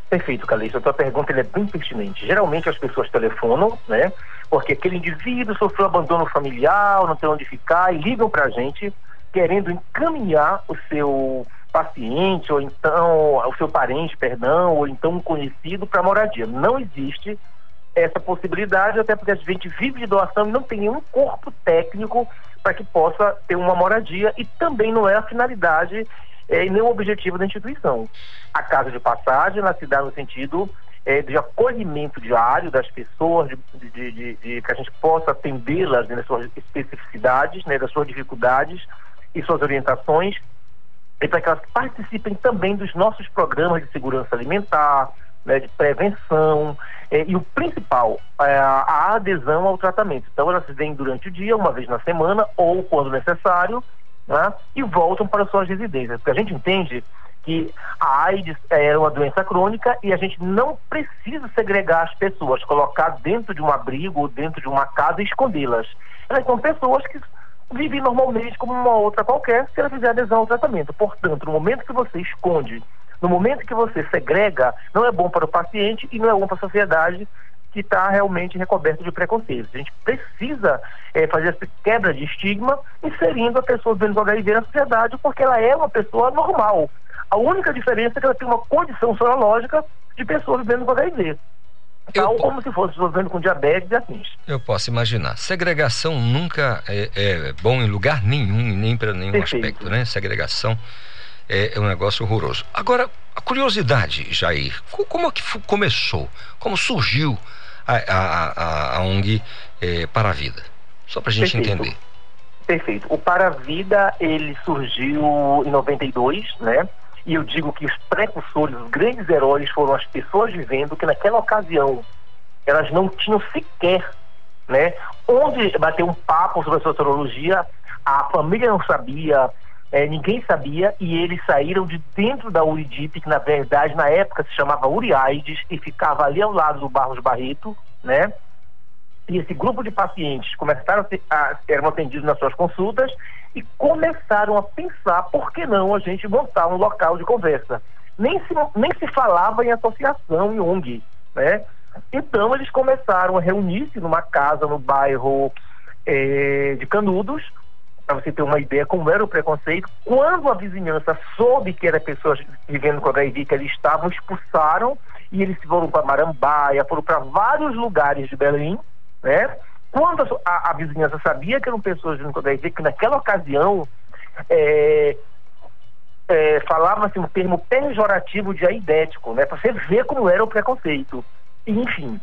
Perfeito, Calixto. A tua pergunta é bem pertinente. Geralmente as pessoas telefonam, né? Porque aquele indivíduo sofreu abandono familiar, não tem onde ficar, e ligam para a gente querendo encaminhar o seu paciente, ou então o seu parente, perdão, ou então um conhecido para moradia. Não existe essa possibilidade, até porque a gente vive de doação e não tem nenhum corpo técnico para que possa ter uma moradia e também não é a finalidade é, e nem o objetivo da instituição. A casa de passagem, ela se dá no sentido é, de acolhimento diário das pessoas, de, de, de, de que a gente possa atendê-las né, nas suas especificidades, né, das suas dificuldades e suas orientações, e para que elas participem também dos nossos programas de segurança alimentar, né, de prevenção, é, e o principal, é a adesão ao tratamento. Então elas vêm durante o dia, uma vez na semana, ou quando necessário, né, e voltam para suas residências. Porque a gente entende que a AIDS é uma doença crônica e a gente não precisa segregar as pessoas, colocar dentro de um abrigo ou dentro de uma casa e escondê-las. Elas são pessoas que vivem normalmente como uma outra qualquer se ela fizer adesão ao tratamento. Portanto, no momento que você esconde, no momento que você segrega, não é bom para o paciente e não é bom para a sociedade que está realmente recoberto de preconceitos. A gente precisa é, fazer essa quebra de estigma, inserindo a pessoa vivendo com HIV na sociedade, porque ela é uma pessoa normal. A única diferença é que ela tem uma condição sorológica de pessoa vivendo com HIV. Tal como se fosse vivendo com diabetes e afins. Eu posso imaginar. Segregação nunca é, é bom em lugar nenhum, nem para nenhum Perfeito. aspecto, né? Segregação é, é, um negócio horroroso. Agora, a curiosidade, Jair, como é que começou? Como surgiu a, a, a, a ONG é, Para a Vida? Só para a gente Perfeito. entender. Perfeito. O Para a Vida, ele surgiu em 92, né? E eu digo que os precursores, os grandes heróis foram as pessoas vivendo que naquela ocasião elas não tinham sequer, né? Onde bater um papo sobre a sociologia, a família não sabia, é, ninguém sabia, e eles saíram de dentro da Uridip, que na verdade na época se chamava Uriaides, e ficava ali ao lado do Barros Barreto, né? E esse grupo de pacientes começaram a, ser, eram atendidos nas suas consultas e começaram a pensar por que não a gente montar um local de conversa. Nem se, nem se falava em associação em ONG, né? Então eles começaram a reunir-se numa casa no bairro é, de Canudos, para você ter uma ideia como era o preconceito. Quando a vizinhança soube que eram pessoas vivendo com HIV, que eles estavam, expulsaram e eles foram para Marambaia, foram para vários lugares de Belém, né? Quando a, a, vizinhança sabia que eram pessoas vivendo com HIV, que naquela ocasião é, é, falava-se um termo pejorativo de aidético, né? Para você ver como era o preconceito. E, enfim,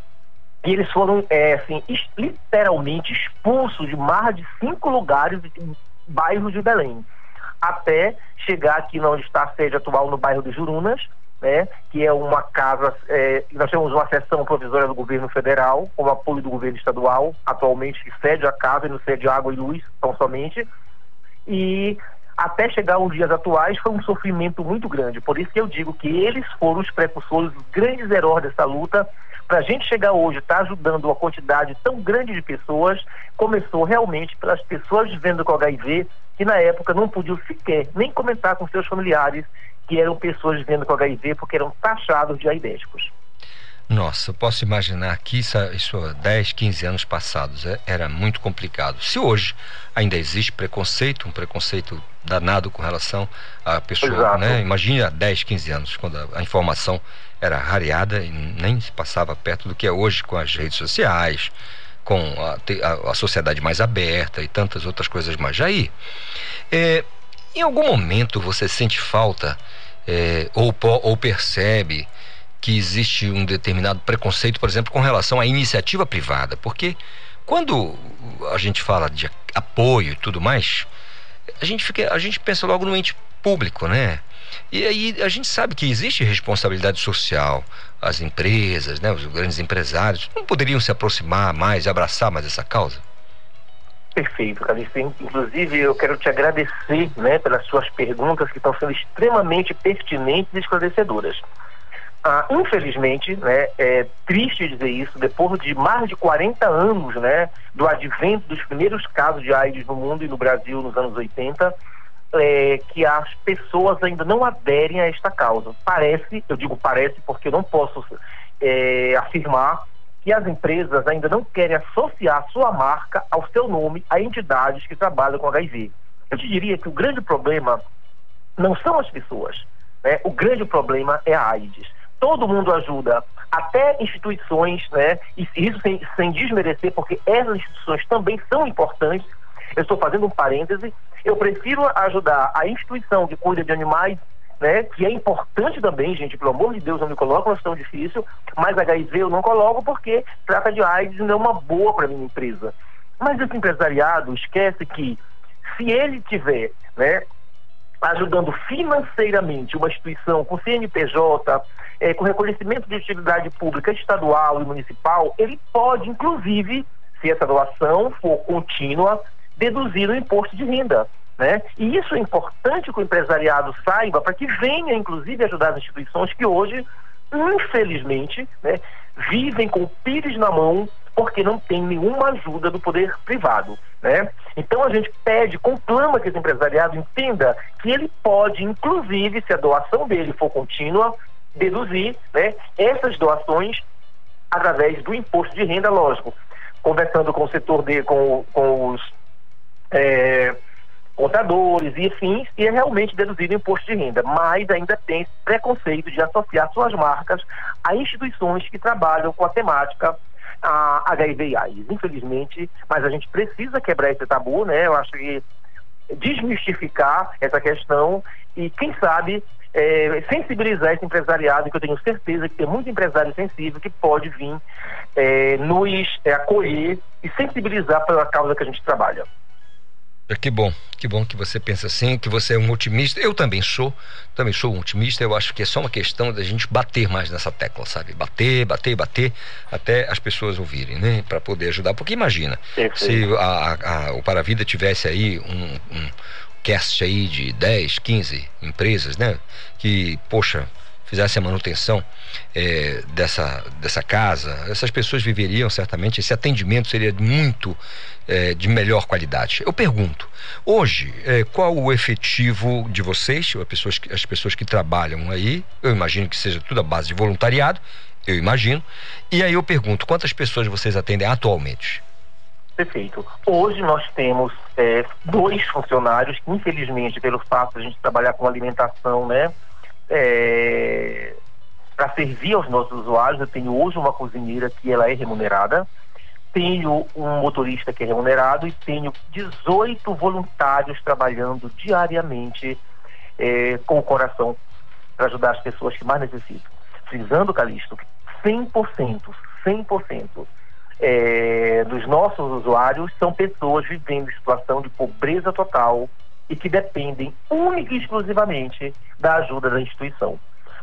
e eles foram, é, assim, literalmente expulsos de mais de cinco lugares, bairros de Belém, até chegar aqui onde está a sede atual, no bairro de Jurunas, né, que é uma casa, é, nós temos uma seção provisória do governo federal, com apoio do governo estadual, atualmente que cede a casa e não cede água e luz, tão somente, e até chegar aos dias atuais foi um sofrimento muito grande. Por isso que eu digo que eles foram os precursores, os grandes heróis dessa luta, para a gente chegar hoje, estar tá ajudando uma quantidade tão grande de pessoas, começou realmente pelas pessoas vivendo com HIV, que na época não podiam sequer nem comentar com seus familiares que eram pessoas vivendo com HIV, porque eram taxados de aidéticos. Nossa, eu posso imaginar que isso, isso há 10, 15 anos passados é, era muito complicado. Se hoje ainda existe preconceito, um preconceito danado com relação à pessoa, Exato. né? Imagine há 10, 15 anos, quando a, a, informação era rareada e nem se passava perto do que é hoje com as redes sociais, com a, a, a sociedade mais aberta e tantas outras coisas mais. Jair, é, em algum momento você sente falta é, ou, ou percebe que existe um determinado preconceito, por exemplo, com relação à iniciativa privada, porque quando a gente fala de apoio e tudo mais, a gente fica, a gente pensa logo no ente público, né? E aí a gente sabe que existe responsabilidade social. As empresas, né, os grandes empresários, não poderiam se aproximar mais, abraçar mais essa causa? Perfeito, Calixto. Inclusive, eu quero te agradecer né, pelas suas perguntas que estão sendo extremamente pertinentes e esclarecedoras. Ah, infelizmente, né, é triste dizer isso, depois de mais de 40 anos né, do advento dos primeiros casos de AIDS no mundo e no Brasil nos anos 80, é, que as pessoas ainda não aderem a esta causa. Parece, eu digo parece porque eu não posso é, afirmar que as empresas ainda não querem associar sua marca ao seu nome a entidades que trabalham com HIV. Eu te diria que o grande problema não são as pessoas, né? o grande problema é a AIDS todo mundo ajuda, até instituições, né? E isso sem, sem desmerecer, porque essas instituições também são importantes. Eu estou fazendo um parêntese. Eu prefiro ajudar a instituição que cuida de animais né, que é importante também, gente, pelo amor de Deus, não me coloco numa situação difícil, mas HIV eu não coloco porque trata de AIDS não é uma boa para minha empresa. Mas esse empresariado esquece que se ele tiver né, ajudando financeiramente uma instituição com CNPJ, é, com reconhecimento de utilidade pública estadual e municipal, ele pode, inclusive, se essa doação for contínua, deduzir o imposto de renda. Né? E isso é importante que o empresariado saiba para que venha, inclusive, ajudar as instituições que hoje, infelizmente, né, vivem com o pires na mão porque não tem nenhuma ajuda do poder privado. Né? Então a gente pede, conclama que esse empresariado entenda que ele pode, inclusive, se a doação dele for contínua, deduzir né, essas doações através do imposto de renda, lógico. Conversando com o setor de, com, com os é, contadores e afins, e é realmente deduzido imposto de renda, mas ainda tem esse preconceito de associar suas marcas a instituições que trabalham com a temática a HIV e AIDS, infelizmente, mas a gente precisa quebrar esse tabu, né? Eu acho que desmistificar essa questão e, quem sabe, é, sensibilizar esse empresariado, que eu tenho certeza que tem muito empresário sensível que pode vir é, nos é, acolher e sensibilizar pela causa que a gente trabalha. Que bom, que bom que você pensa assim, que você é um otimista. Eu também sou, também sou um otimista. Eu acho que é só uma questão da gente bater mais nessa tecla, sabe? Bater, bater, bater, até as pessoas ouvirem, né? Para poder ajudar. Porque imagina, se a, a, o Paravida tivesse aí um, um cast aí de 10, 15 empresas, né? Que, poxa, fizesse a manutenção é, dessa, dessa casa, essas pessoas viveriam certamente, esse atendimento seria muito é, de melhor qualidade. Eu pergunto, hoje, é, qual o efetivo de vocês, as pessoas, as pessoas que trabalham aí, eu imagino que seja tudo a base de voluntariado, eu imagino, e aí eu pergunto, quantas pessoas vocês atendem atualmente? Perfeito. Hoje nós temos é, dois funcionários que, infelizmente, pelo fato de a gente trabalhar com alimentação, né, é, para servir aos nossos usuários, eu tenho hoje uma cozinheira que ela é remunerada, tenho um motorista que é remunerado e tenho 18 voluntários trabalhando diariamente é, com o coração para ajudar as pessoas que mais necessitam. Frisando, Calixto, 100%, 100% é, dos nossos usuários são pessoas vivendo em situação de pobreza total e que dependem única e exclusivamente da ajuda da instituição.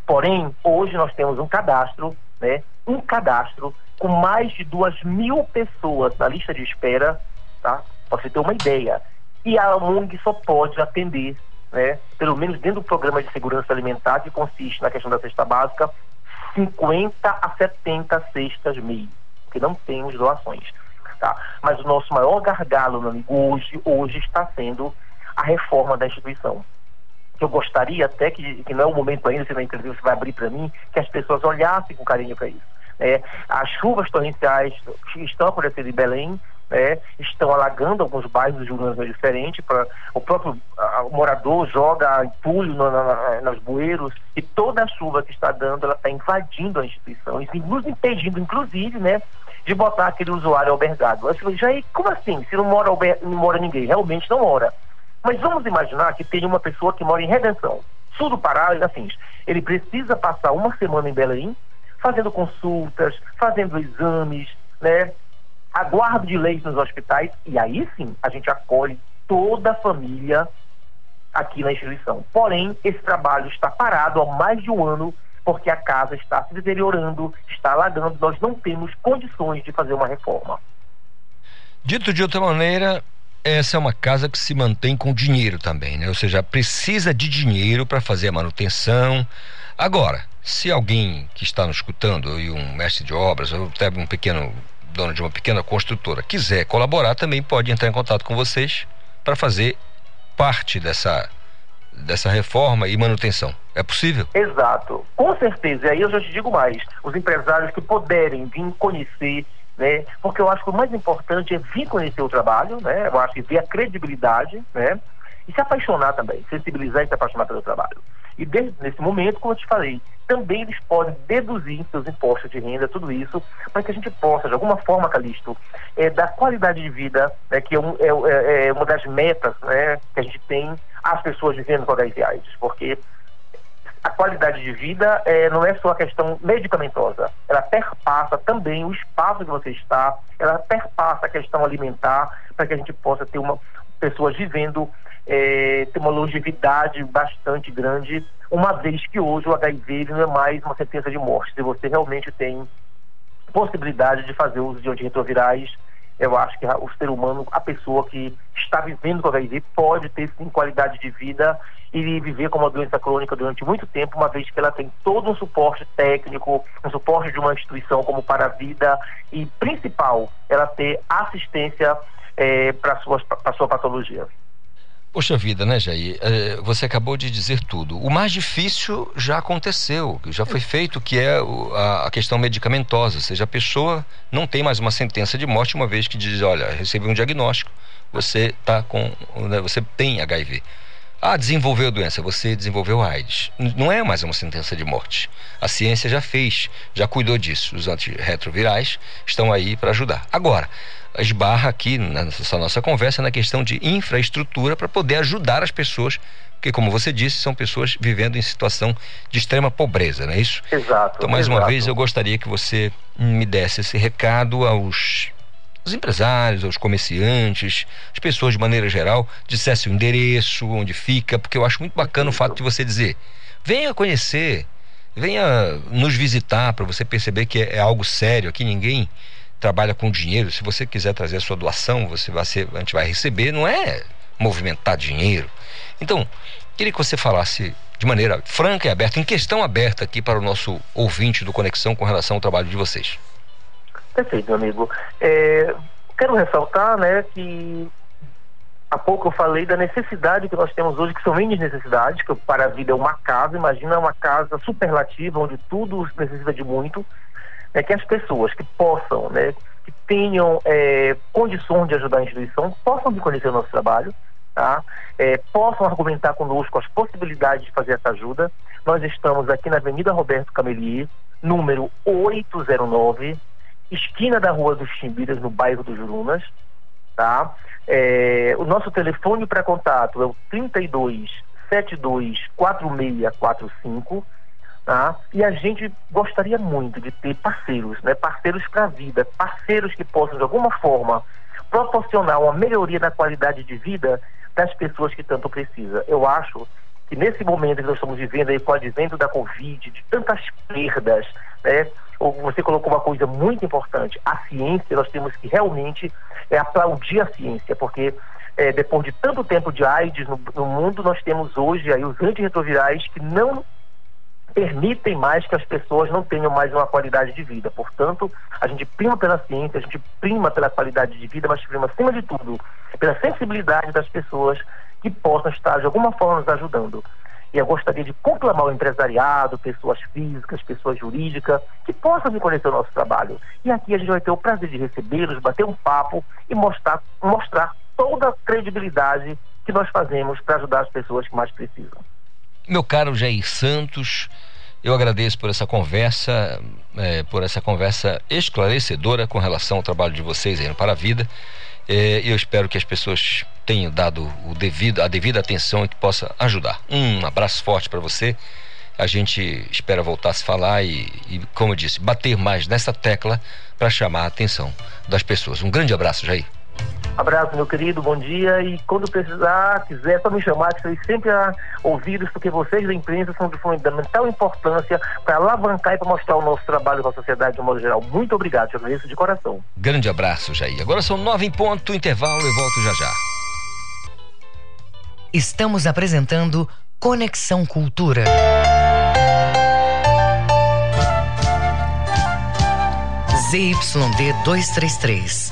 Porém, hoje nós temos um cadastro, né, um cadastro com mais de duas mil pessoas na lista de espera, tá? Para você ter uma ideia. E a ONG só pode atender, né, pelo menos dentro do programa de segurança alimentar, que consiste na questão da cesta básica, 50 a 70 cestas mês, que não temos doações. Tá? Mas o nosso maior gargalo, meu amigo, hoje, hoje está sendo a reforma da instituição eu gostaria até que, que não é o momento ainda, se na entrevista você vai abrir para mim, que as pessoas olhassem com carinho para isso. É, as chuvas torrenciais estão acontecendo em Belém, é, estão alagando alguns bairros de Jurunas diferentes, para o próprio a, o morador joga entulho no, na, nas bueiros e toda a chuva que está dando, ela está invadindo a instituição, e nos impedindo, inclusive, né, de botar aquele usuário albergado. Eu já como assim? Se não mora, não mora ninguém? Realmente não mora. Mas vamos imaginar que tem uma pessoa que mora em Redenção, sul do Pará e afins. Ele precisa passar uma semana em Belém, fazendo consultas, fazendo exames, né? Aguardo de leite nos hospitais, e aí sim a gente acolhe toda a família aqui na instituição. Porém, esse trabalho está parado há mais de um ano porque a casa está se deteriorando, está alagando, nós não temos condições de fazer uma reforma. Dito de outra maneira, essa é uma casa que se mantém com dinheiro também, né? Ou seja, precisa de dinheiro para fazer a manutenção. Agora, se alguém que está nos escutando, e um mestre de obras, ou até um pequeno dono de uma pequena construtora, quiser colaborar, também pode entrar em contato com vocês para fazer parte dessa dessa reforma e manutenção. É possível? Exato. Com certeza. E aí eu já te digo mais. Os empresários que puderem vir conhecer né? Porque eu acho que o mais importante é vir conhecer o trabalho, né? Eu acho que ver a credibilidade, né? E se apaixonar também, sensibilizar e se apaixonar pelo trabalho. E desde nesse momento, como eu te falei, também eles podem deduzir seus impostos de renda, tudo isso, para que a gente possa, de alguma forma, Calixto, é, dar qualidade de vida, né, que é, um, é, é, é, uma das metas né, que a gente tem às pessoas vivendo com HIV AIDS, porque a qualidade de vida é, não é só a questão medicamentosa, ela perpassa também o espaço que você está, ela perpassa a questão alimentar, para que a gente possa ter uma pessoas vivendo, é, ter uma longevidade bastante grande, uma vez que hoje o HIV não é mais uma sentença de morte. Se você realmente tem possibilidade de fazer uso de antirretrovirais, eu acho que o ser humano, a pessoa que está vivendo com HIV, pode ter sim qualidade de vida e viver com uma doença crônica durante muito tempo, uma vez que ela tem todo um suporte técnico, um suporte de uma instituição como para a vida e, principal, ela ter assistência é, para a sua patologia. Poxa vida, né, Jair? É, você acabou de dizer tudo. O mais difícil já aconteceu, já foi feito, que é a questão medicamentosa. Ou seja, a pessoa não tem mais uma sentença de morte, uma vez que diz, olha, recebeu um diagnóstico, você tá com. Né, você tem HIV. Ah, desenvolveu a doença, você desenvolveu AIDS. Não é mais uma sentença de morte. A ciência já fez, já cuidou disso. Os antirretrovirais estão aí para ajudar. Agora, esbarra aqui nessa nossa conversa na questão de infraestrutura para poder ajudar as pessoas, porque como você disse, são pessoas vivendo em situação de extrema pobreza, não é isso? Exato. Então, mais exato. uma vez, eu gostaria que você me desse esse recado aos os empresários, aos comerciantes, as pessoas de maneira geral, dissesse o endereço, onde fica, porque eu acho muito bacana o fato de você dizer, venha conhecer, venha nos visitar para você perceber que é, é algo sério aqui, ninguém trabalha com dinheiro, se você quiser trazer a sua doação, você vai ser, a gente vai receber, não é movimentar dinheiro. Então, queria que você falasse de maneira franca e aberta, em questão aberta aqui para o nosso ouvinte do Conexão com relação ao trabalho de vocês. Perfeito, meu amigo. É, quero ressaltar, né, que há pouco eu falei da necessidade que nós temos hoje, que são N necessidades, que para a vida é uma casa, imagina uma casa superlativa, onde tudo necessita de muito, é que as pessoas que possam, né, que tenham é, condições de ajudar a instituição, possam reconhecer o nosso trabalho, tá? É, possam argumentar conosco as possibilidades de fazer essa ajuda. Nós estamos aqui na Avenida Roberto Camelier, número 809, esquina da Rua dos Chimbiras, no bairro dos Jurunas, tá? É, o nosso telefone para contato é o 32 72 4645 Tá? E a gente gostaria muito de ter parceiros, né? parceiros para a vida, parceiros que possam, de alguma forma, proporcionar uma melhoria na qualidade de vida das pessoas que tanto precisam. Eu acho que nesse momento que nós estamos vivendo aí com o advento da Covid, de tantas perdas, né? Você colocou uma coisa muito importante, a ciência, nós temos que realmente é, aplaudir a ciência, porque é, depois de tanto tempo de AIDS no, no mundo, nós temos hoje aí os antirretrovirais que não permitem mais que as pessoas não tenham mais uma qualidade de vida. Portanto, a gente prima pela ciência, a gente prima pela qualidade de vida, mas prima, acima de tudo, pela sensibilidade das pessoas que possam estar, de alguma forma, nos ajudando. E eu gostaria de conclamar o empresariado, pessoas físicas, pessoas jurídicas, que possam me conhecer o nosso trabalho. E aqui a gente vai ter o prazer de recebê-los, bater um papo e mostrar, mostrar toda a credibilidade que nós fazemos para ajudar as pessoas que mais precisam. Meu caro Jair Santos, eu agradeço por essa conversa, é, por essa conversa esclarecedora com relação ao trabalho de vocês aí no Para a Vida. É, eu espero que as pessoas tenham dado o devido, a devida atenção e que possa ajudar. Um abraço forte para você a gente espera voltar a se falar e, e como eu disse, bater mais nessa tecla para chamar a atenção das pessoas. Um grande abraço, Jair. Abraço, meu querido, bom dia. E quando precisar, quiser, só me chamar, que estarei sempre a ouvi-los, porque vocês da imprensa são de fundamental importância para alavancar e para mostrar o nosso trabalho com a sociedade de um modo geral. Muito obrigado, te agradeço de coração. Grande abraço, Jair. Agora são nove em ponto, intervalo e volto já já. Estamos apresentando Conexão Cultura. ZYD 233,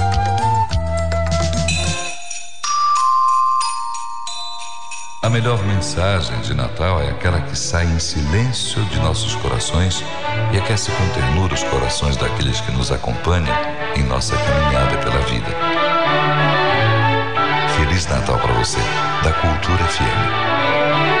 A melhor mensagem de Natal é aquela que sai em silêncio de nossos corações e aquece com ternura os corações daqueles que nos acompanham em nossa caminhada pela vida. Feliz Natal para você, da Cultura FM.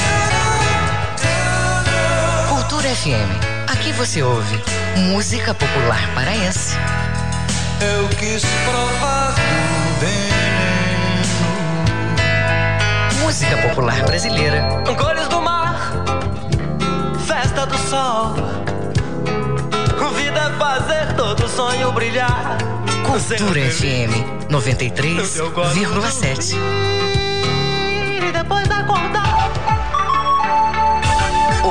Cultura FM. Aqui você ouve música popular paraense. Eu quis provar do veneno. Música popular brasileira. Cores do mar, festa do sol. Vida é fazer todo sonho brilhar. Cultura FM 93,7. E depois acordar.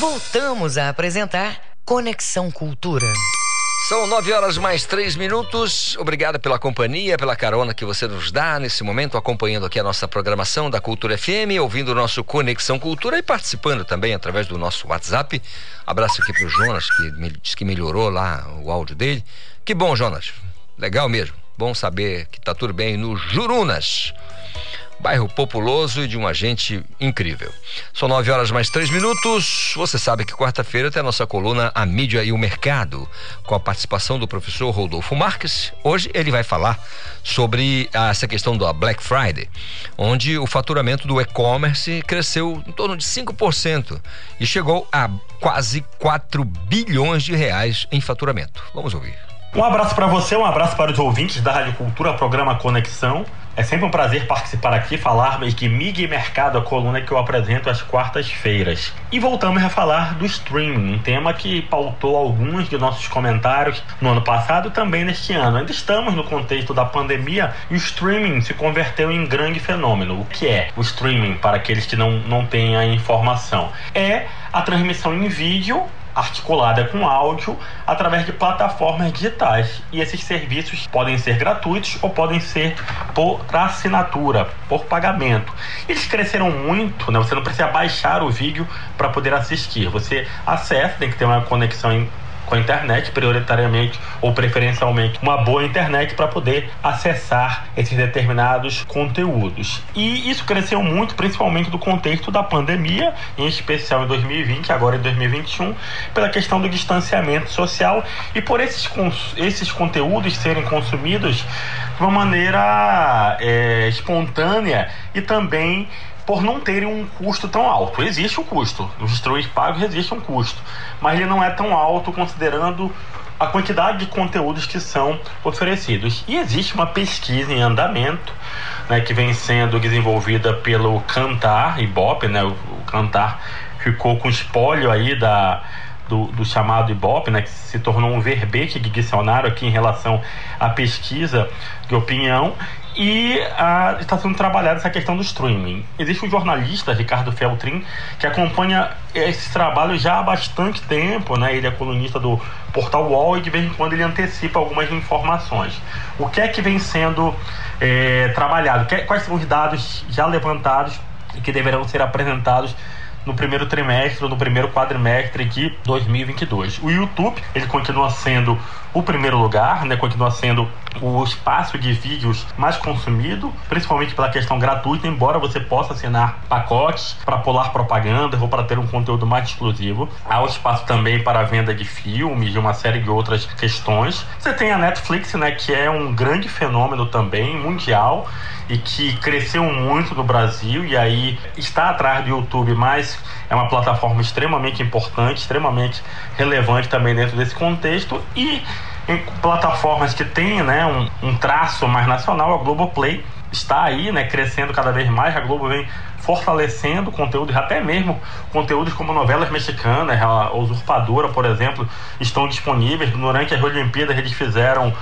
Voltamos a apresentar Conexão Cultura. São nove horas mais três minutos. Obrigado pela companhia, pela carona que você nos dá nesse momento, acompanhando aqui a nossa programação da Cultura FM, ouvindo o nosso Conexão Cultura e participando também através do nosso WhatsApp. Abraço aqui pro Jonas, que me, disse que melhorou lá o áudio dele. Que bom, Jonas. Legal mesmo. Bom saber que tá tudo bem no Jurunas bairro populoso e de uma gente incrível. São nove horas mais três minutos. Você sabe que quarta-feira tem a nossa coluna A Mídia e o Mercado, com a participação do professor Rodolfo Marques. Hoje ele vai falar sobre essa questão da Black Friday, onde o faturamento do e-commerce cresceu em torno de 5% e chegou a quase 4 bilhões de reais em faturamento. Vamos ouvir. Um abraço para você, um abraço para os ouvintes da Rádio Cultura, programa Conexão. É sempre um prazer participar aqui, falar de Mig Mercado, a coluna que eu apresento às quartas-feiras. E voltamos a falar do streaming, um tema que pautou alguns de nossos comentários no ano passado e também neste ano. Ainda estamos no contexto da pandemia e o streaming se converteu em grande fenômeno. O que é o streaming, para aqueles que não, não têm a informação? É a transmissão em vídeo articulada com áudio através de plataformas digitais. E esses serviços podem ser gratuitos ou podem ser por assinatura, por pagamento. Eles cresceram muito, né? Você não precisa baixar o vídeo para poder assistir. Você acessa, tem que ter uma conexão com a internet, prioritariamente ou preferencialmente uma boa internet para poder acessar esses determinados conteúdos. E isso cresceu muito, principalmente do contexto da pandemia, em especial em 2020, agora em 2021, pela questão do distanciamento social e por esses, esses conteúdos serem consumidos de uma maneira é, espontânea e também por não terem um custo tão alto. Existe um custo, nos streamings pagos existe um custo, mas ele não é tão alto considerando a quantidade de conteúdos que são oferecidos. E existe uma pesquisa em andamento né, que vem sendo desenvolvida pelo Cantar Ibope, né, o, o Cantar ficou com espólio aí da, do, do, chamado Ibope, né, que se tornou um verbete de dicionário aqui em relação à pesquisa de opinião, e ah, está sendo trabalhada essa questão do streaming. Existe um jornalista, Ricardo Feltrin, que acompanha esse trabalho já há bastante tempo, né? Ele é colunista do portal UOL e de vez em quando ele antecipa algumas informações. O que é que vem sendo é, trabalhado? Quais são os dados já levantados e que deverão ser apresentados no primeiro trimestre, no primeiro quadrimestre de 2022. O YouTube, ele continua sendo o primeiro lugar, né? Continua sendo o espaço de vídeos mais consumido, principalmente pela questão gratuita, embora você possa assinar pacotes para pular propaganda ou para ter um conteúdo mais exclusivo. Há o espaço também para a venda de filmes, de uma série de outras questões. Você tem a Netflix, né, que é um grande fenômeno também mundial e que cresceu muito no Brasil e aí está atrás do YouTube, mas é uma plataforma extremamente importante, extremamente relevante também dentro desse contexto e em plataformas que têm né, um, um traço mais nacional, a Globoplay está aí, né, crescendo cada vez mais. A Globo vem fortalecendo conteúdos, até mesmo conteúdos como novelas mexicanas, a Usurpadora, por exemplo, estão disponíveis. Durante as Olimpíadas eles fizeram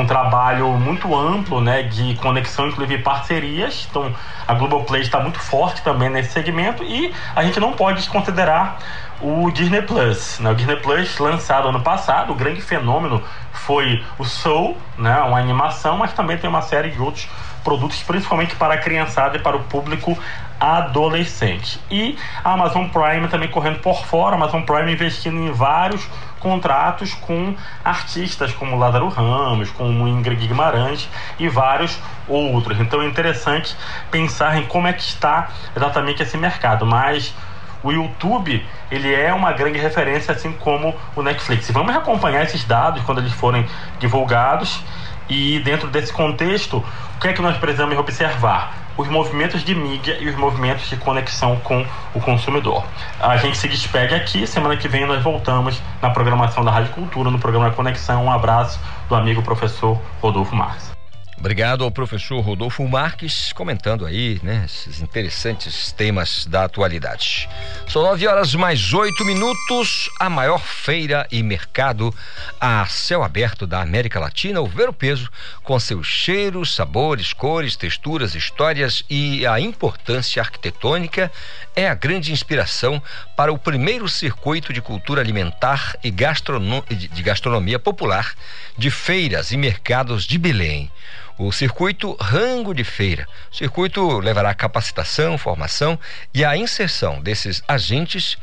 um trabalho muito amplo né, de conexão, inclusive parcerias. Então, a Globoplay está muito forte também nesse segmento e a gente não pode desconsiderar o Disney Plus. Né? O Disney Plus, lançado ano passado, o grande fenômeno foi o Soul, né? uma animação, mas também tem uma série de outros produtos, principalmente para a criançada e para o público adolescente. E a Amazon Prime também correndo por fora, a Amazon Prime investindo em vários contratos com artistas como Lázaro Ramos, como Ingrid Guimarães e vários outros. Então é interessante pensar em como é que está exatamente esse mercado, mas o YouTube ele é uma grande referência, assim como o Netflix. Vamos acompanhar esses dados quando eles forem divulgados e dentro desse contexto, o que é que nós precisamos observar? Os movimentos de mídia e os movimentos de conexão com o consumidor. A gente se despede aqui, semana que vem nós voltamos na programação da Rádio Cultura, no programa Conexão. Um abraço do amigo professor Rodolfo Marques. Obrigado ao professor Rodolfo Marques, comentando aí, né, esses interessantes temas da atualidade. São nove horas mais oito minutos, a maior feira e mercado a céu aberto da América Latina, o Ver o Peso, com seus cheiros, sabores, cores, texturas, histórias e a importância arquitetônica, é a grande inspiração para o primeiro circuito de cultura alimentar e gastrono de gastronomia popular de feiras e mercados de Belém o circuito Rango de Feira. O circuito levará capacitação, formação e a inserção desses agentes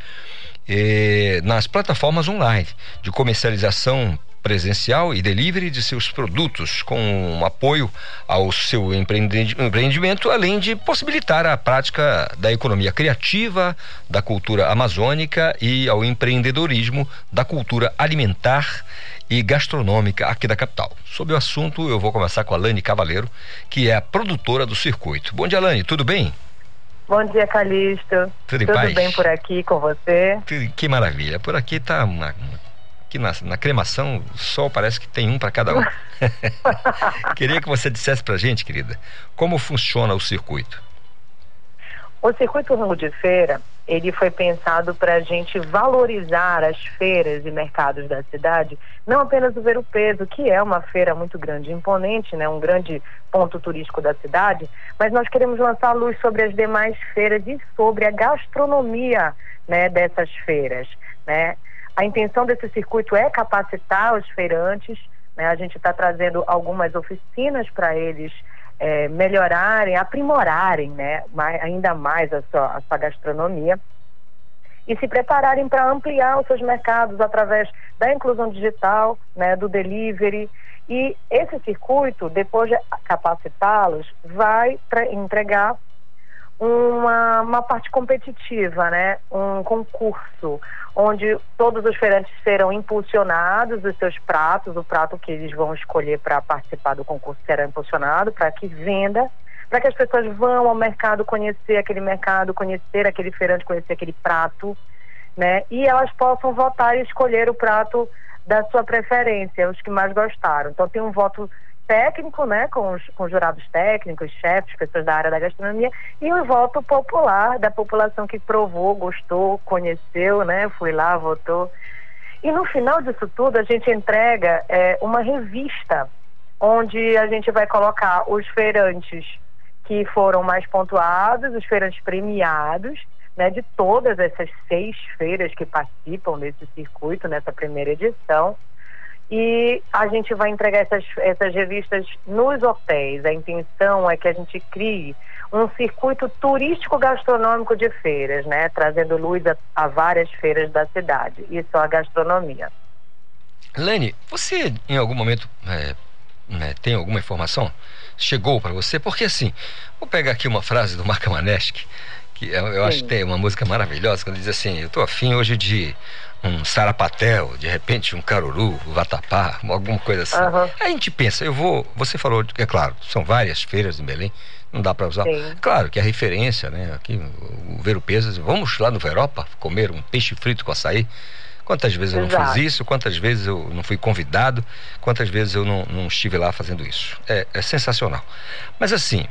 eh, nas plataformas online de comercialização presencial e delivery de seus produtos, com um apoio ao seu empreendimento, além de possibilitar a prática da economia criativa, da cultura amazônica e ao empreendedorismo da cultura alimentar e gastronômica aqui da capital. Sobre o assunto, eu vou conversar com a Lane Cavaleiro, que é a produtora do circuito. Bom dia, Lane, tudo bem? Bom dia, Calixto. Tudo, tudo bem por aqui com você? Que maravilha. Por aqui tá uma, aqui na, na, cremação, o sol parece que tem um para cada um. Queria que você dissesse pra gente, querida, como funciona o circuito. O circuito Rango de Feira, ele foi pensado para a gente valorizar as feiras e mercados da cidade, não apenas o Ver o Peso, que é uma feira muito grande, imponente, né, um grande ponto turístico da cidade, mas nós queremos lançar luz sobre as demais feiras e sobre a gastronomia né, dessas feiras. Né? A intenção desse circuito é capacitar os feirantes, né? a gente está trazendo algumas oficinas para eles é, melhorarem, aprimorarem né, mais, ainda mais a sua, a sua gastronomia e se prepararem para ampliar os seus mercados através da inclusão digital, né, do delivery. E esse circuito, depois de capacitá-los, vai entregar uma, uma parte competitiva, né? um concurso, onde todos os feirantes serão impulsionados os seus pratos, o prato que eles vão escolher para participar do concurso será impulsionado para que venda para que as pessoas vão ao mercado conhecer aquele mercado, conhecer aquele feirante, conhecer aquele prato, né? E elas possam votar e escolher o prato da sua preferência, os que mais gostaram. Então tem um voto técnico, né, com, os, com jurados técnicos, chefes, pessoas da área da gastronomia, e o voto popular da população que provou, gostou, conheceu, né, foi lá, votou. E no final disso tudo, a gente entrega é, uma revista onde a gente vai colocar os feirantes que foram mais pontuados, os feirantes premiados, né, de todas essas seis feiras que participam desse circuito, nessa primeira edição. E a gente vai entregar essas, essas revistas nos hotéis. A intenção é que a gente crie um circuito turístico gastronômico de feiras, né? Trazendo luz a, a várias feiras da cidade. Isso é a gastronomia. Lene, você em algum momento é, né, tem alguma informação? Chegou para você? Porque assim, vou pegar aqui uma frase do Marca Maneschi, que eu, eu acho que tem uma música maravilhosa, quando diz assim, eu tô afim hoje de um sarapatel, de repente um caruru, um vatapá, alguma coisa assim. Uhum. A gente pensa, eu vou, você falou, é claro, são várias feiras em Belém, não dá para usar. Sim. Claro que a referência, né, aqui o Ver o Peso, vamos lá no Veropa comer um peixe frito com açaí. Quantas vezes Exato. eu não fiz isso, quantas vezes eu não fui convidado, quantas vezes eu não, não estive lá fazendo isso. É, é sensacional. Mas assim,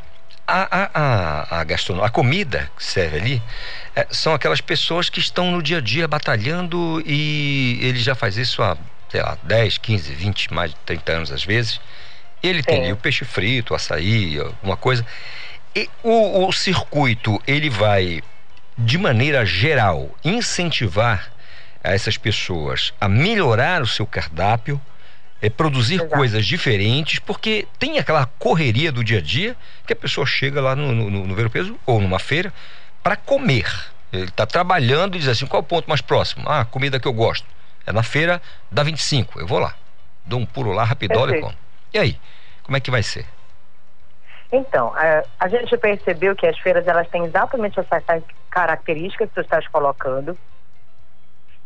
a, a, a, gastronomia, a comida que serve ali, é, são aquelas pessoas que estão no dia a dia batalhando e ele já faz isso há, sei lá, 10, 15, 20, mais de 30 anos às vezes. Ele tem ali o peixe frito, o açaí, alguma coisa. E o, o circuito, ele vai, de maneira geral, incentivar essas pessoas a melhorar o seu cardápio, é, produzir Exato. coisas diferentes, porque tem aquela correria do dia a dia que a pessoa chega lá no, no, no Peso ou numa feira para comer. Ele está trabalhando e diz assim: qual é o ponto mais próximo? Ah, comida que eu gosto. É na feira da 25. Eu vou lá. Dou um pulo lá, rapidola e como. E aí? Como é que vai ser? Então, a, a gente percebeu que as feiras elas têm exatamente essa característica que tu estás colocando.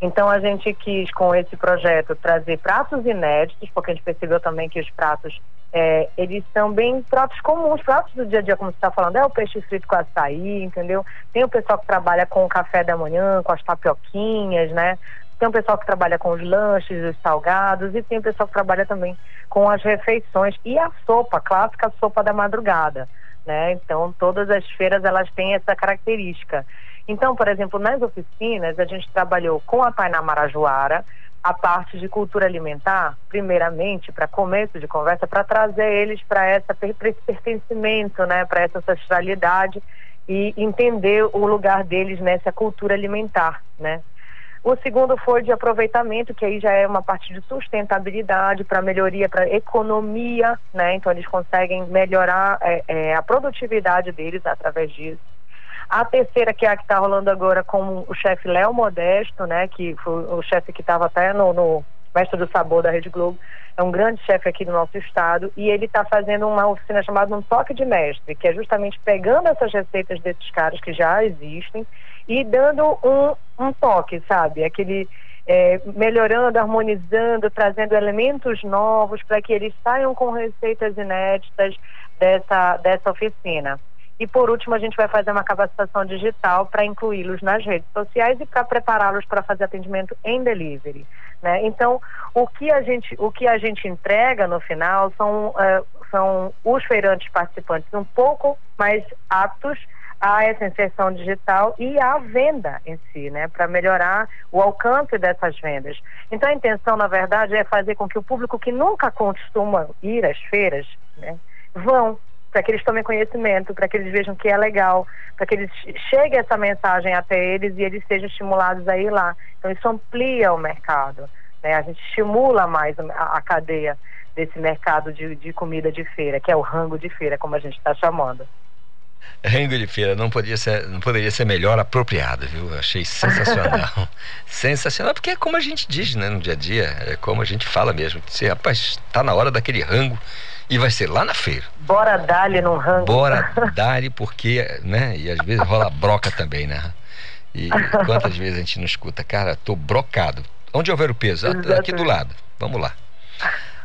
Então a gente quis com esse projeto trazer pratos inéditos, porque a gente percebeu também que os pratos é, eles são bem pratos comuns, pratos do dia a dia, como você está falando, é o peixe frito com açaí, entendeu? Tem o pessoal que trabalha com o café da manhã, com as tapioquinhas, né? Tem o pessoal que trabalha com os lanches, os salgados, e tem o pessoal que trabalha também com as refeições e a sopa, a clássica sopa da madrugada, né? Então todas as feiras elas têm essa característica. Então, por exemplo, nas oficinas, a gente trabalhou com a Tainá Marajoara a parte de cultura alimentar, primeiramente, para começo de conversa, para trazer eles para esse pertencimento, né, para essa ancestralidade e entender o lugar deles nessa cultura alimentar, né? O segundo foi de aproveitamento, que aí já é uma parte de sustentabilidade para melhoria, para economia, né? Então eles conseguem melhorar é, é, a produtividade deles através disso. A terceira, que é a que está rolando agora com o chefe Léo Modesto, né? Que foi o chefe que estava até no, no Mestre do Sabor da Rede Globo. É um grande chefe aqui do nosso estado e ele está fazendo uma oficina chamada Um Toque de Mestre, que é justamente pegando essas receitas desses caras que já existem e dando um, um toque, sabe? Aquele é, melhorando, harmonizando, trazendo elementos novos para que eles saiam com receitas inéditas dessa, dessa oficina. E por último, a gente vai fazer uma capacitação digital para incluí-los nas redes sociais e para prepará-los para fazer atendimento em delivery. Né? Então, o que a gente, o que a gente entrega no final são, uh, são os feirantes participantes um pouco mais aptos a essa inserção digital e a venda em si, né, para melhorar o alcance dessas vendas. Então a intenção, na verdade, é fazer com que o público que nunca costuma ir às feiras, né, vão para que eles tomem conhecimento, para que eles vejam que é legal, para que eles chegue essa mensagem até eles e eles sejam estimulados a ir lá. Então isso amplia o mercado, né? A gente estimula mais a, a cadeia desse mercado de, de comida de feira, que é o rango de feira, como a gente está chamando. Rango de feira não poderia ser, não poderia ser melhor apropriado, viu? Achei sensacional. sensacional, porque é como a gente diz, né, no dia a dia, é como a gente fala mesmo. Se, rapaz, tá na hora daquele rango e vai ser lá na feira. Bora dar-lhe no rango. Bora dar-lhe porque, né? E às vezes rola broca também, né? E quantas vezes a gente não escuta, cara, tô brocado. Onde houver o peso? Exatamente. Aqui do lado. Vamos lá.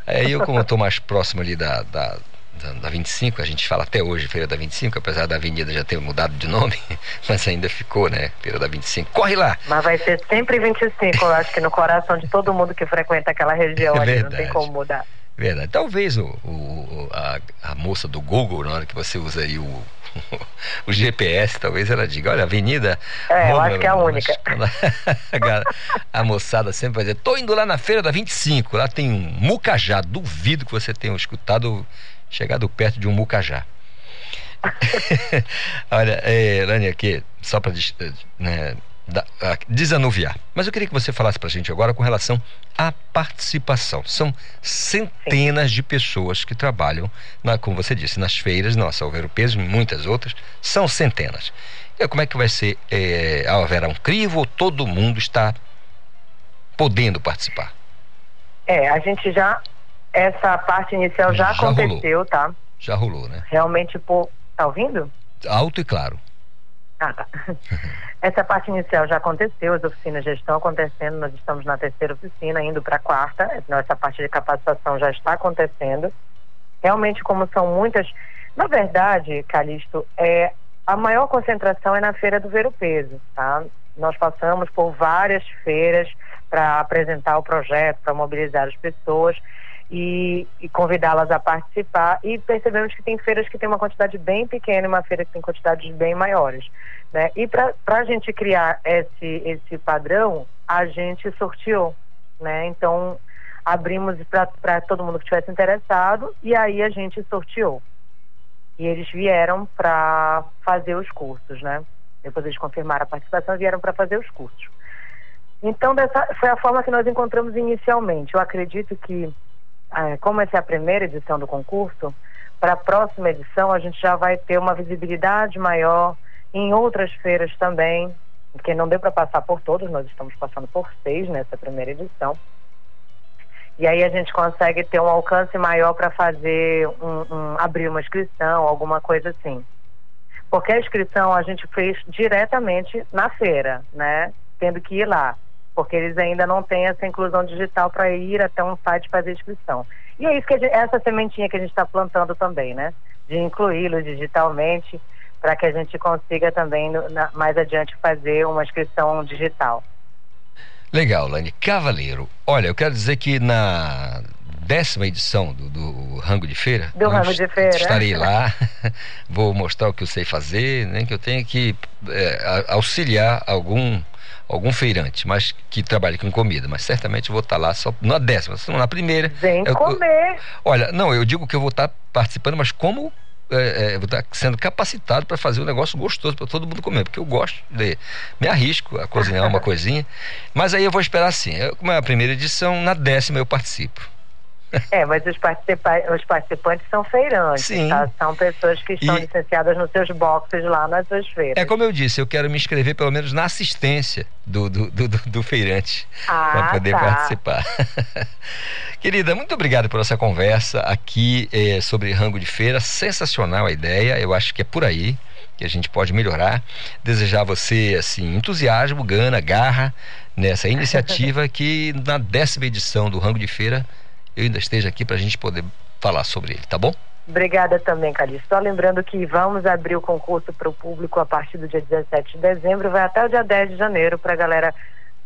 Aí eu, como eu tô mais próximo ali da, da da, da 25, a gente fala até hoje Feira da 25, apesar da avenida já ter mudado de nome, mas ainda ficou, né? Feira da 25. Corre lá! Mas vai ser sempre 25, eu acho que no coração de todo mundo que frequenta aquela região É ali, não tem como mudar. Verdade. Talvez o, o- a, a moça do Google, na hora que você usa aí o, o GPS, talvez ela diga, olha, Avenida. É, eu acho que é a única. A, moçada sempre vai dizer, tô indo lá na feira da 25, lá tem um mucajá. Duvido que você tenha escutado, chegado perto de um mucajá. Olha, é, Lani, aqui, só para né, da- ah, desanuviar. Mas eu queria que você falasse para a gente agora com relação à participação. São centenas de pessoas que trabalham, na, como você disse, nas feiras, nossa, Alvero Peso e muitas outras, são centenas. E como é que vai ser? É, haverá um crivo ou todo mundo está podendo participar? É, a gente já. Essa parte inicial já, Já rolou. aconteceu, tá? Já rolou, né? Realmente, por. Tá ouvindo? Alto e claro. Ah, tá. Essa parte inicial já aconteceu, as oficinas já estão acontecendo, nós estamos na terceira oficina, indo para a quarta, então essa parte de capacitação já está acontecendo. Realmente, como são muitas. Na verdade, Calixto, é, a maior concentração é na Feira do Ver o Peso, tá? Nós passamos por várias feiras para apresentar o projeto, para mobilizar as pessoas e, e convidá-las a participar e percebemos que tem feiras que tem uma quantidade bem pequena e uma feira que tem quantidades bem maiores. Né? E para a gente criar esse, esse padrão, a gente sorteou. Né? Então, abrimos para todo mundo que estivesse interessado e aí a gente sorteou. E eles vieram para fazer os cursos, né? Depois eles confirmaram a participação e vieram para fazer os cursos. Então, dessa, foi a forma que nós encontramos inicialmente. Eu acredito que, como essa é a primeira edição do concurso, para a próxima edição a gente já vai ter uma visibilidade maior em outras feiras também, porque não deu para passar por todos, nós estamos passando por seis nessa primeira edição. E aí a gente consegue ter um alcance maior para fazer um, um- abrir uma inscrição, alguma coisa assim. Porque a inscrição a gente fez diretamente na feira, né? Tendo que ir lá. Porque eles ainda não têm essa inclusão digital para ir até um site fazer inscrição. E é isso que a gente- essa sementinha que a gente está plantando também, né? De incluí-los digitalmente para que a gente consiga também no- na- mais adiante fazer uma inscrição digital. Legal, Lani. Cavaleiro, olha, eu quero dizer que na décima edição do, do Rango de Feira. Do Rango de Feira. Estarei lá, vou mostrar o que eu sei fazer, nem que eu tenha que é, auxiliar algum algum feirante, mas que trabalhe com comida, mas certamente vou estar lá só na décima, não na primeira. Vem eu- eu- comer. Olha, não, eu digo que eu vou estar participando, mas como é, é, vou estar sendo capacitado para fazer um negócio gostoso para todo mundo comer, porque eu gosto de me arrisco a cozinhar uma coisinha, mas aí eu vou esperar assim. Eu, como é a primeira edição, na décima eu participo. É, mas os, participa os participantes são feirantes, Sim. tá? São pessoas que estão E- licenciadas nos seus boxes lá nas suas feiras. É como eu disse, eu quero me inscrever pelo menos na assistência do, do, do, do- do feirante Ah, para poder tá. participar. Querida, muito obrigado por essa conversa aqui eh, sobre rango de feira. Sensacional a ideia. Eu acho que é por aí que a gente pode melhorar. Desejar a você assim entusiasmo, gana, garra nessa iniciativa que na décima edição do rango de feira eu ainda esteja aqui para a gente poder falar sobre ele, tá bom? Obrigada também, Calixto. Só lembrando que vamos abrir o concurso para o público a partir do dia 17 de dezembro, vai até o dia 10 de janeiro para a galera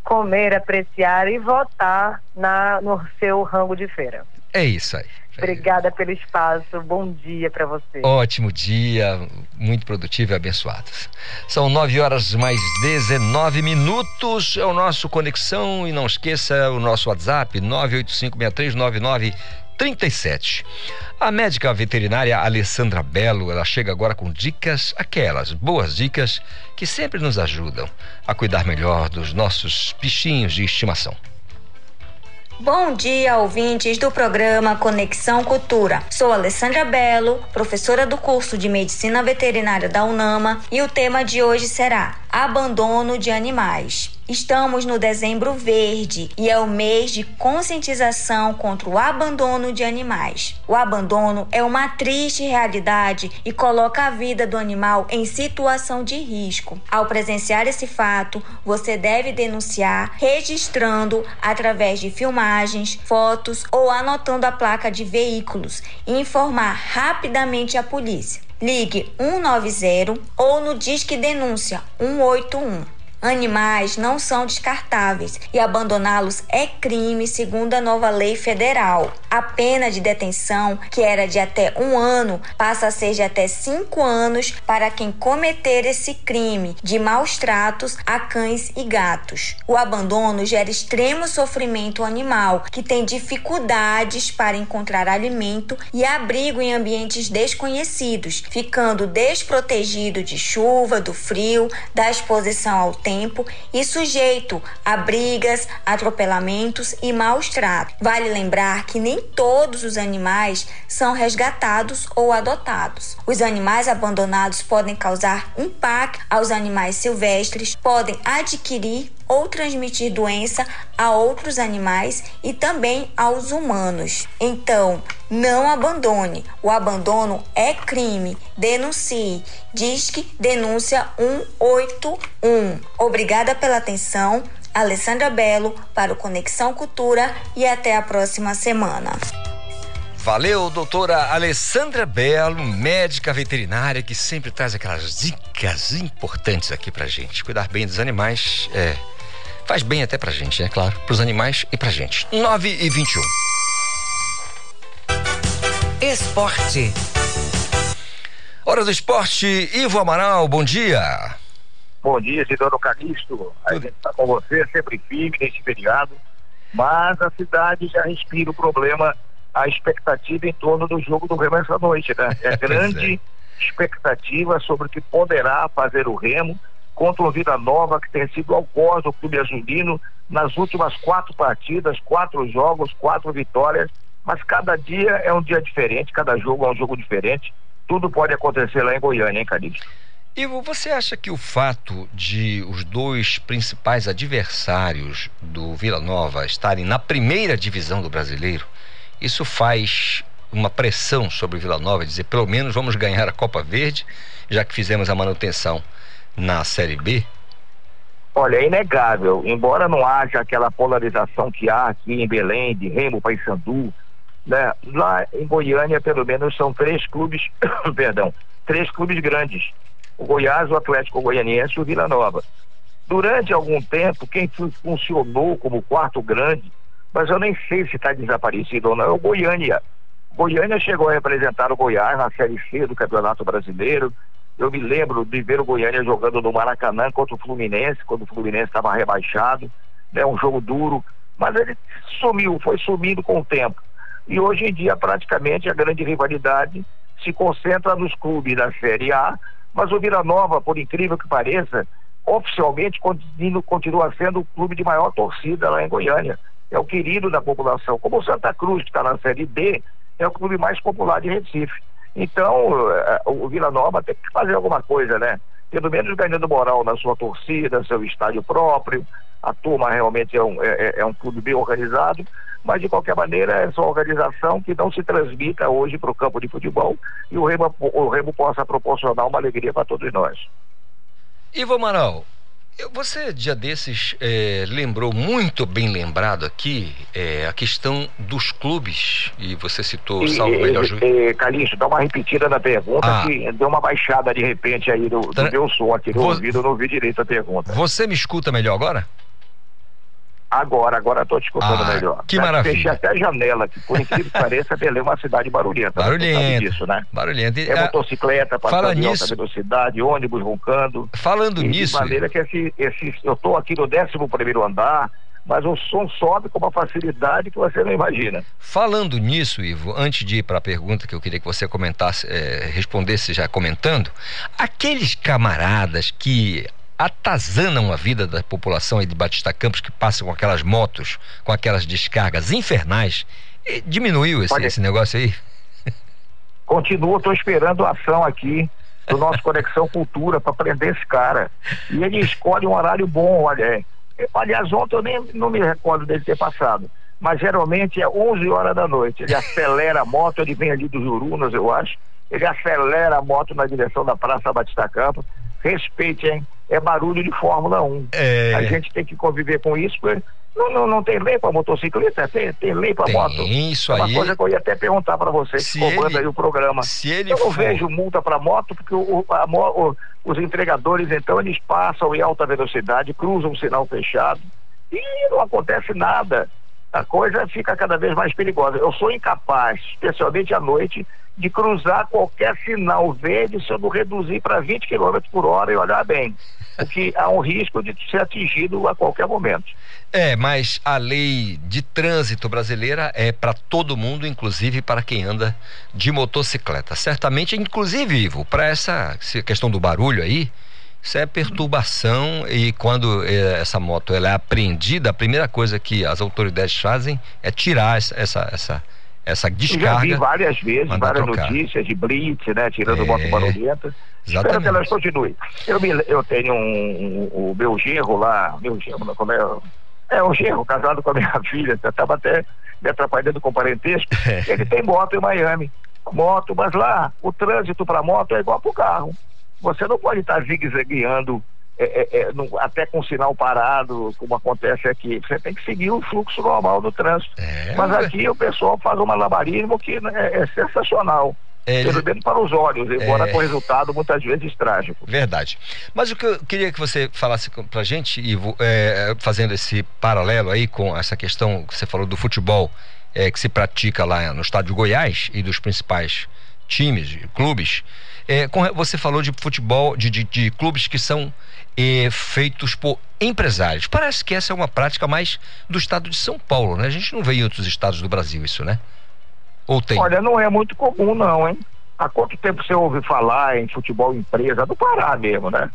comer, apreciar e votar na, no seu rango de feira. É isso aí. Obrigada pelo espaço. Bom dia para você. Ótimo dia, muito produtivo e abençoado. São 9 horas mais 19 minutos. É o nosso Conexão e não esqueça o nosso WhatsApp 985639937. A médica veterinária Alessandra Belo, ela chega agora com dicas, aquelas boas dicas que sempre nos ajudam a cuidar melhor dos nossos bichinhos de estimação. Bom dia, ouvintes do programa Conexão Cultura. Sou Alessandra Belo, professora do curso de Medicina Veterinária da UNAMA, e o tema de hoje será abandono de animais. Estamos no dezembro verde e é o mês de conscientização contra o abandono de animais. O abandono é uma triste realidade e coloca a vida do animal em situação de risco. Ao presenciar esse fato, você deve denunciar registrando através de filmagens, fotos ou anotando a placa de veículos e informar rapidamente a polícia. Ligue 190 ou no Disque Denúncia 181. Animais não são descartáveis e abandoná-los é crime, segundo a nova lei federal. A pena de detenção, que era de até um ano, passa a ser de até cinco anos para quem cometer esse crime de maus tratos a cães e gatos. O abandono gera extremo sofrimento animal, que tem dificuldades para encontrar alimento e abrigo em ambientes desconhecidos, ficando desprotegido de chuva, do frio, da exposição ao tempo e sujeito a brigas, atropelamentos e maus tratos. Vale lembrar que nem todos os animais são resgatados ou adotados. Os animais abandonados podem causar impacto aos animais silvestres, podem adquirir ou transmitir doença a outros animais e também aos humanos. Então, não abandone. O abandono é crime. Denuncie. Disque denúncia 181. Obrigada pela atenção. Alessandra Belo para o Conexão Cultura e até a próxima semana. Valeu, doutora Alessandra Belo, médica veterinária, que sempre traz aquelas dicas importantes aqui pra gente. Cuidar bem dos animais é Faz bem até pra gente, é claro, pros animais e pra gente. 9 e 21. Esporte. Hora do esporte, Ivo Amaral, bom dia. Bom dia, Cidadão Calixto. A gente está com você, sempre firme nesse feriado. Mas a cidade já respira o problema, a expectativa em torno do jogo do Remo essa noite, né? É grande expectativa sobre o que poderá fazer o Remo contra o Vida Nova, que tem sido algoz do Clube Azulino nas últimas quatro partidas, quatro jogos, quatro vitórias. Mas cada dia é um dia diferente, cada jogo é um jogo diferente. Tudo pode acontecer lá em Goiânia, hein, Calixto? Ivo, você acha que o fato de os dois principais adversários do Vila Nova estarem na primeira divisão do brasileiro, isso faz uma pressão sobre o Vila Nova, dizer pelo menos vamos ganhar a Copa Verde, já que fizemos a manutenção na Série B? Olha, é inegável, embora não haja aquela polarização que há aqui em Belém, de Remo, Paysandu, né? lá em Goiânia, pelo menos, são três clubes, perdão, três clubes grandes. O Goiás, o Atlético Goianiense e o Vila Nova. Durante algum tempo, quem funcionou como quarto grande, mas eu nem sei se está desaparecido ou não, é o Goiânia. Goiânia chegou a representar o Goiás na Série C do Campeonato Brasileiro, eu me lembro de ver o Goiânia jogando no Maracanã contra o Fluminense, quando o Fluminense estava rebaixado, né, um jogo duro, mas ele sumiu, foi sumindo com o tempo. E hoje em dia, praticamente, a grande rivalidade se concentra nos clubes da Série A, mas o Vila Nova, por incrível que pareça, oficialmente continua, sendo o clube de maior torcida lá em Goiânia. É o querido da população. Como o Santa Cruz, que está na Série D, é o clube mais popular de Recife. Então, eh, o Vila Nova tem que fazer alguma coisa, né? Pelo menos ganhando moral na sua torcida, seu estádio próprio. A turma realmente é um, é, é, é um clube bem organizado, mas de qualquer maneira é essa organização que não se transmita hoje para o campo de futebol e o Remo, o Remo possa proporcionar uma alegria para todos nós. Ivo Maral, você, dia desses, é, lembrou muito bem lembrado aqui é, a questão dos clubes, e você citou o Salvo Melhor Juiz. É, Calixto, dá uma repetida na pergunta, ah. que deu uma baixada de repente aí do, do meu som aqui no Vo... ouvido, eu não ouvi direito a pergunta. Você me escuta melhor agora? Agora, agora estou te escutando ah, melhor. Que maravilha. Fechei até a janela, que por incrível que pareça, Belém é uma cidade barulhenta. Barulhenta. Disso, né? Barulhenta. É motocicleta passando nisso, alta velocidade, ônibus roncando. Falando nisso. De maneira que esse, esse, eu estou aqui no 11 primeiro andar, mas o som sobe com uma facilidade que você não imagina. Falando nisso, Ivo, antes de ir para a pergunta que eu queria que você comentasse, é, respondesse já comentando, aqueles camaradas que atazanam a vida da população aí de Batista Campos que passam com aquelas motos, com aquelas descargas infernais. E diminuiu esse, esse negócio aí? Continua, estou esperando a ação aqui do nosso Conexão Cultura para prender esse cara. E ele escolhe um horário bom, olha. É, aliás, ontem eu nem não me recordo dele ter passado. Mas geralmente é 11 horas da noite. Ele acelera a moto, ele vem ali dos Urunas, eu acho. Ele acelera a moto na direção da Praça Batista Campos. Respeite, hein? É barulho de Fórmula 1. É... A gente tem que conviver com isso, porque não, não, não tem lei para motociclista, tem, tem lei para moto. Isso é uma aí. coisa que eu ia até perguntar para você, Se que comanda ele- aí o programa. se ele eu não for- vejo multa para moto, porque o, a o- os entregadores, então, eles passam em alta velocidade, cruzam o sinal fechado e não acontece nada. A coisa fica cada vez mais perigosa. Eu sou incapaz, especialmente à noite, de cruzar qualquer sinal verde se eu não reduzir para 20 km por hora e olhar bem. Porque há um risco de ser atingido a qualquer momento. É, mas a lei de trânsito brasileira é para todo mundo, inclusive para quem anda de motocicleta. Certamente, inclusive, Ivo, para essa questão do barulho aí, isso é perturbação e quando eh, essa moto ela é apreendida, a primeira coisa que as autoridades fazem é tirar essa essa essa, essa Eu já descarga. vi várias vezes, várias trocar. notícias de blitz, né? Tirando É, moto barulhenta. Espero exatamente. que elas continuem. Eu, me, eu tenho um, um- o meu genro lá, meu genro, como é? É um genro casado com a minha filha, estava até me atrapalhando com o parentesco. Ele tem moto em Miami. Moto, mas lá o trânsito para moto é igual para o carro. Você não pode estar zigue-zagueando é, é, é, no- até com o sinal parado, como acontece aqui. Você tem que seguir o fluxo normal do trânsito. mas ué. aqui o pessoal faz um malabarismo que né, é, é sensacional. É, Pelo menos para os olhos, embora É. com resultado muitas vezes trágico. Verdade. Mas o que eu queria que você falasse com- pra gente, Ivo, é, fazendo esse paralelo aí com essa questão que você falou do futebol é, que se pratica lá no estádio Goiás e dos principais times, clubes. É, você falou de futebol, de, de- de clubes que são é, feitos por empresários. Parece que essa é uma prática mais do estado de São Paulo, né? A gente não vê em outros estados do Brasil isso, né? Ou tem? Olha, não é muito comum não, hein? Há quanto tempo você ouve falar em futebol empresa do Pará mesmo, né?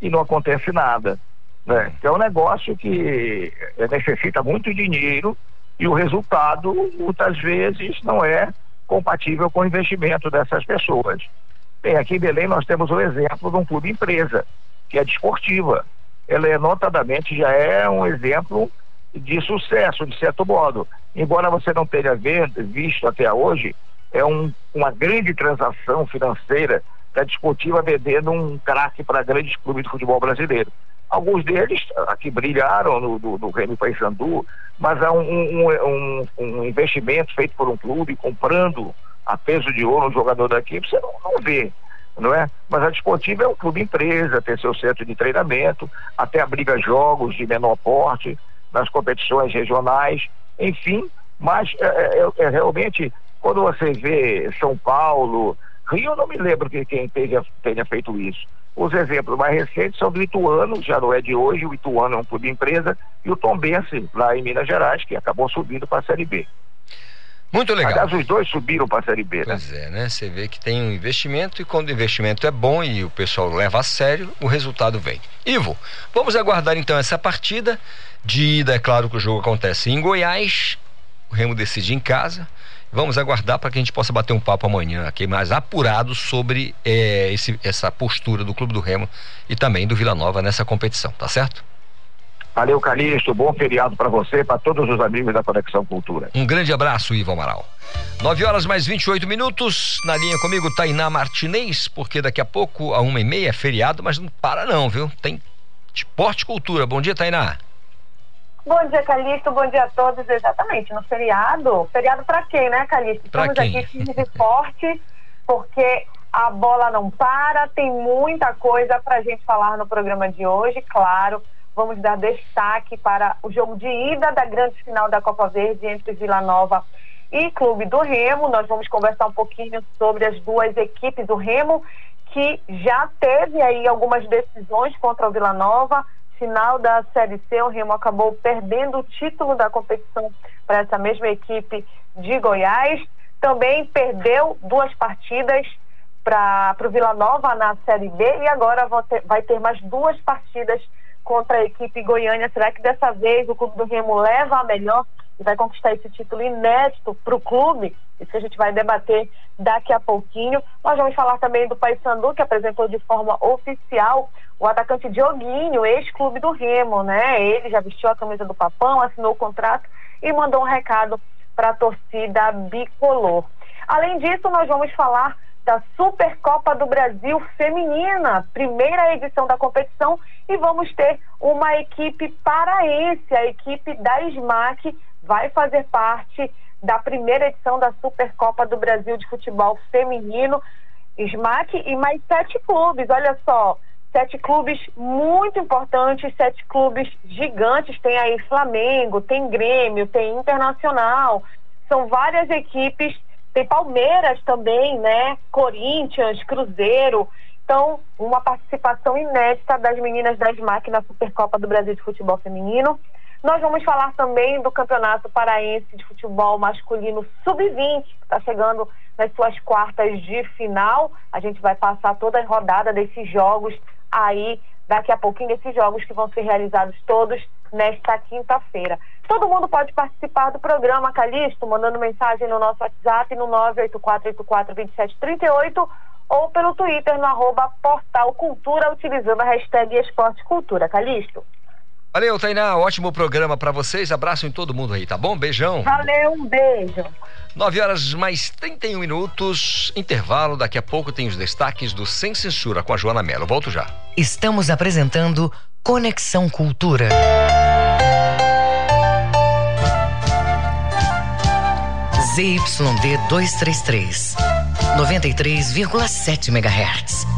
E não acontece nada, né? É um negócio que eh, necessita muito dinheiro e o resultado muitas vezes não é compatível com o investimento dessas pessoas. Bem, aqui em Belém nós temos o exemplo de um clube empresa, que é desportiva. Ela é notadamente já é um exemplo de sucesso, de certo modo. Embora você não tenha visto até hoje, é um- uma grande transação financeira da desportiva vendendo um craque para grandes clubes de futebol brasileiro. Alguns deles aqui brilharam no, no Grêmio Paysandu, mas há um- um- um investimento feito por um clube comprando a peso de ouro um jogador da equipe, você não, não vê, não é? Mas a Desportiva é um clube empresa, tem seu centro de treinamento, até abriga jogos de menor porte nas competições regionais, enfim, mas é, é- é realmente quando você vê São Paulo, Rio, eu não me lembro que quem tenha, tenha feito isso. Os exemplos mais recentes são do Ituano, já não é de hoje, o Ituano é um clube empresa, e o Tombense, lá em Minas Gerais, que acabou subindo para a Série B. Muito legal. Aliás, os dois subiram para a Série B, né? Pois é, né? Você vê que tem um investimento e quando o investimento é bom e o pessoal leva a sério, o resultado vem. Ivo, vamos aguardar então essa partida. De ida, é claro que o jogo acontece em Goiás, o Remo decide em casa. Vamos aguardar para que a gente possa bater um papo amanhã aqui mais apurado sobre eh, esse- essa postura do Clube do Remo e também do Vila Nova nessa competição, tá certo? Valeu, Calixto. Bom feriado para você, para todos os amigos da Conexão Cultura. Um grande abraço, Ivo Amaral. 9 horas mais 28 minutos. Na linha comigo, Tainá Martinez, porque daqui a pouco, a uma e meia, é feriado, mas não para não, viu? Tem esporte e cultura. Bom dia, Tainá. Bom dia, Calixto. Bom dia a todos. Exatamente, no feriado. Feriado pra quem, né, Calixto? Pra Estamos quem? aqui firmes e fortes, porque a bola não para. Tem muita coisa pra gente falar no programa de hoje, claro. Vamos dar destaque para o jogo de ida da grande final da Copa Verde entre Vila Nova e Clube do Remo. Nós vamos conversar um pouquinho sobre as duas equipes do Remo, que já teve aí algumas decisões contra o Vila Nova. Final da Série C, o Remo acabou perdendo o título da competição para essa mesma equipe de Goiás. Também perdeu duas partidas para o Vila Nova na Série B e agora vai ter mais duas partidas contra a equipe goiânia. Será que dessa vez o Clube do Remo leva a melhor e vai conquistar esse título inédito para o clube, isso que a gente vai debater daqui a pouquinho. Nós vamos falar também do Paysandu, que apresentou de forma oficial o atacante Dioguinho, ex-clube do Remo, né? Ele já vestiu a camisa do Papão, assinou o contrato e mandou um recado para a torcida bicolor. Além disso, nós vamos falar da Supercopa do Brasil Feminina, primeira edição da competição, e vamos ter uma equipe paraense, a equipe da SMAC vai fazer parte da primeira edição da Supercopa do Brasil de Futebol Feminino. SMAC e mais sete clubes, olha só, sete clubes muito importantes, sete clubes gigantes, tem aí Flamengo, tem Grêmio, tem Internacional, são várias equipes, tem Palmeiras também, né? Corinthians, Cruzeiro. Então, uma participação inédita das meninas da SMAC na Supercopa do Brasil de Futebol Feminino. Nós vamos falar também do Campeonato Paraense de Futebol Masculino Sub-20, que está chegando nas suas quartas de final. A gente vai passar toda a rodada desses jogos aí, daqui a pouquinho, desses jogos que vão ser realizados todos nesta quinta-feira. Todo mundo pode participar do programa Calixto, mandando mensagem no nosso WhatsApp no 984842738 ou pelo Twitter no arroba Portal Cultura, utilizando a hashtag Esporte Cultura. Calixto. Valeu, Tainá. Ótimo programa para vocês. Abraço em todo mundo aí, tá bom? Beijão. Valeu, um beijo. 9 horas mais 31 minutos. Intervalo. Daqui a pouco tem os destaques do Sem Censura com a Joana Mello. Volto já. Estamos apresentando Conexão Cultura. ZYD 233, 93,7 MHz.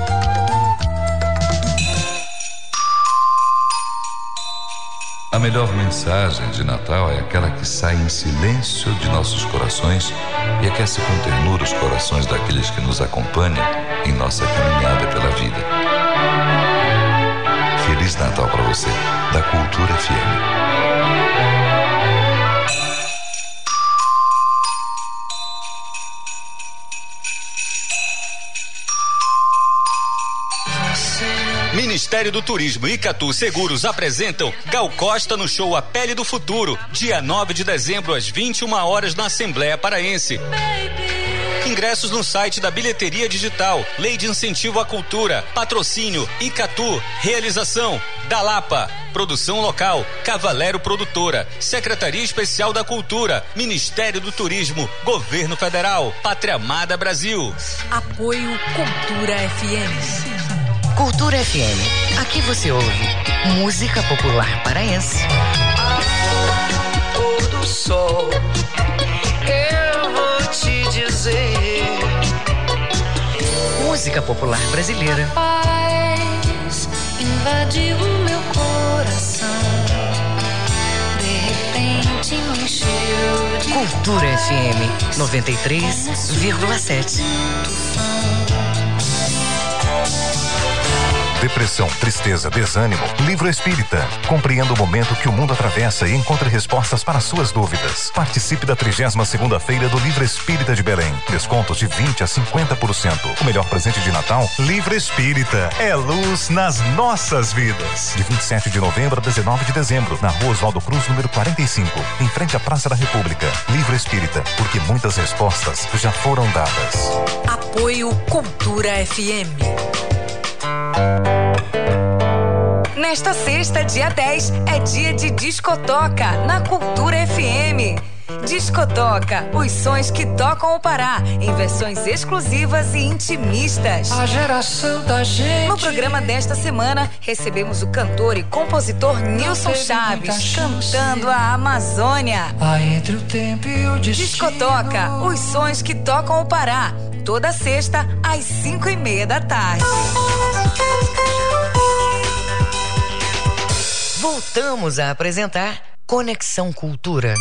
A melhor mensagem de Natal é aquela que sai em silêncio de nossos corações e aquece com ternura os corações daqueles que nos acompanham em nossa caminhada pela vida. Feliz Natal para você, da Cultura FM. Ministério do Turismo e Catu Seguros apresentam Gal Costa no show A Pele do Futuro, dia 9 de dezembro às 21 horas na Assembleia Paraense. Ingressos no site da Bilheteria Digital, Lei de Incentivo à Cultura, Patrocínio, Icatu, Realização, Dalapa, Produção Local, Cavalero Produtora, Secretaria Especial da Cultura, Ministério do Turismo, Governo Federal, Pátria Amada Brasil. Apoio Cultura FM. Cultura FM. Aqui você ouve música popular paraense. Pôr do sol, eu vou te dizer. Música popular brasileira. Paz invadiu o meu coração. De repente me encheu de Cultura FM 93,7. Depressão, tristeza, desânimo. Livro Espírita. Compreenda o momento que o mundo atravessa e encontre respostas para suas dúvidas. Participe da 32 segunda feira do Livro Espírita de Belém. Descontos de 20 a 50%. O melhor presente de Natal? Livro Espírita. É luz nas nossas vidas. De 27 de novembro a 19 de dezembro, na Rua Oswaldo Cruz, número 45, em frente à Praça da República. Livro Espírita, porque muitas respostas já foram dadas. Apoio Cultura FM. Nesta sexta, dia 10, é dia de discotoca na Cultura FM. Discotoca, os sons que tocam o Pará, em versões exclusivas e intimistas. A geração da gente. No programa desta semana, recebemos o cantor e compositor Nilson Chaves cantando a Amazônia. Há entre o tempo e o destino. Discotoca, os sons que tocam o Pará. Toda sexta, às cinco e meia da tarde. Voltamos a apresentar Conexão Cultura.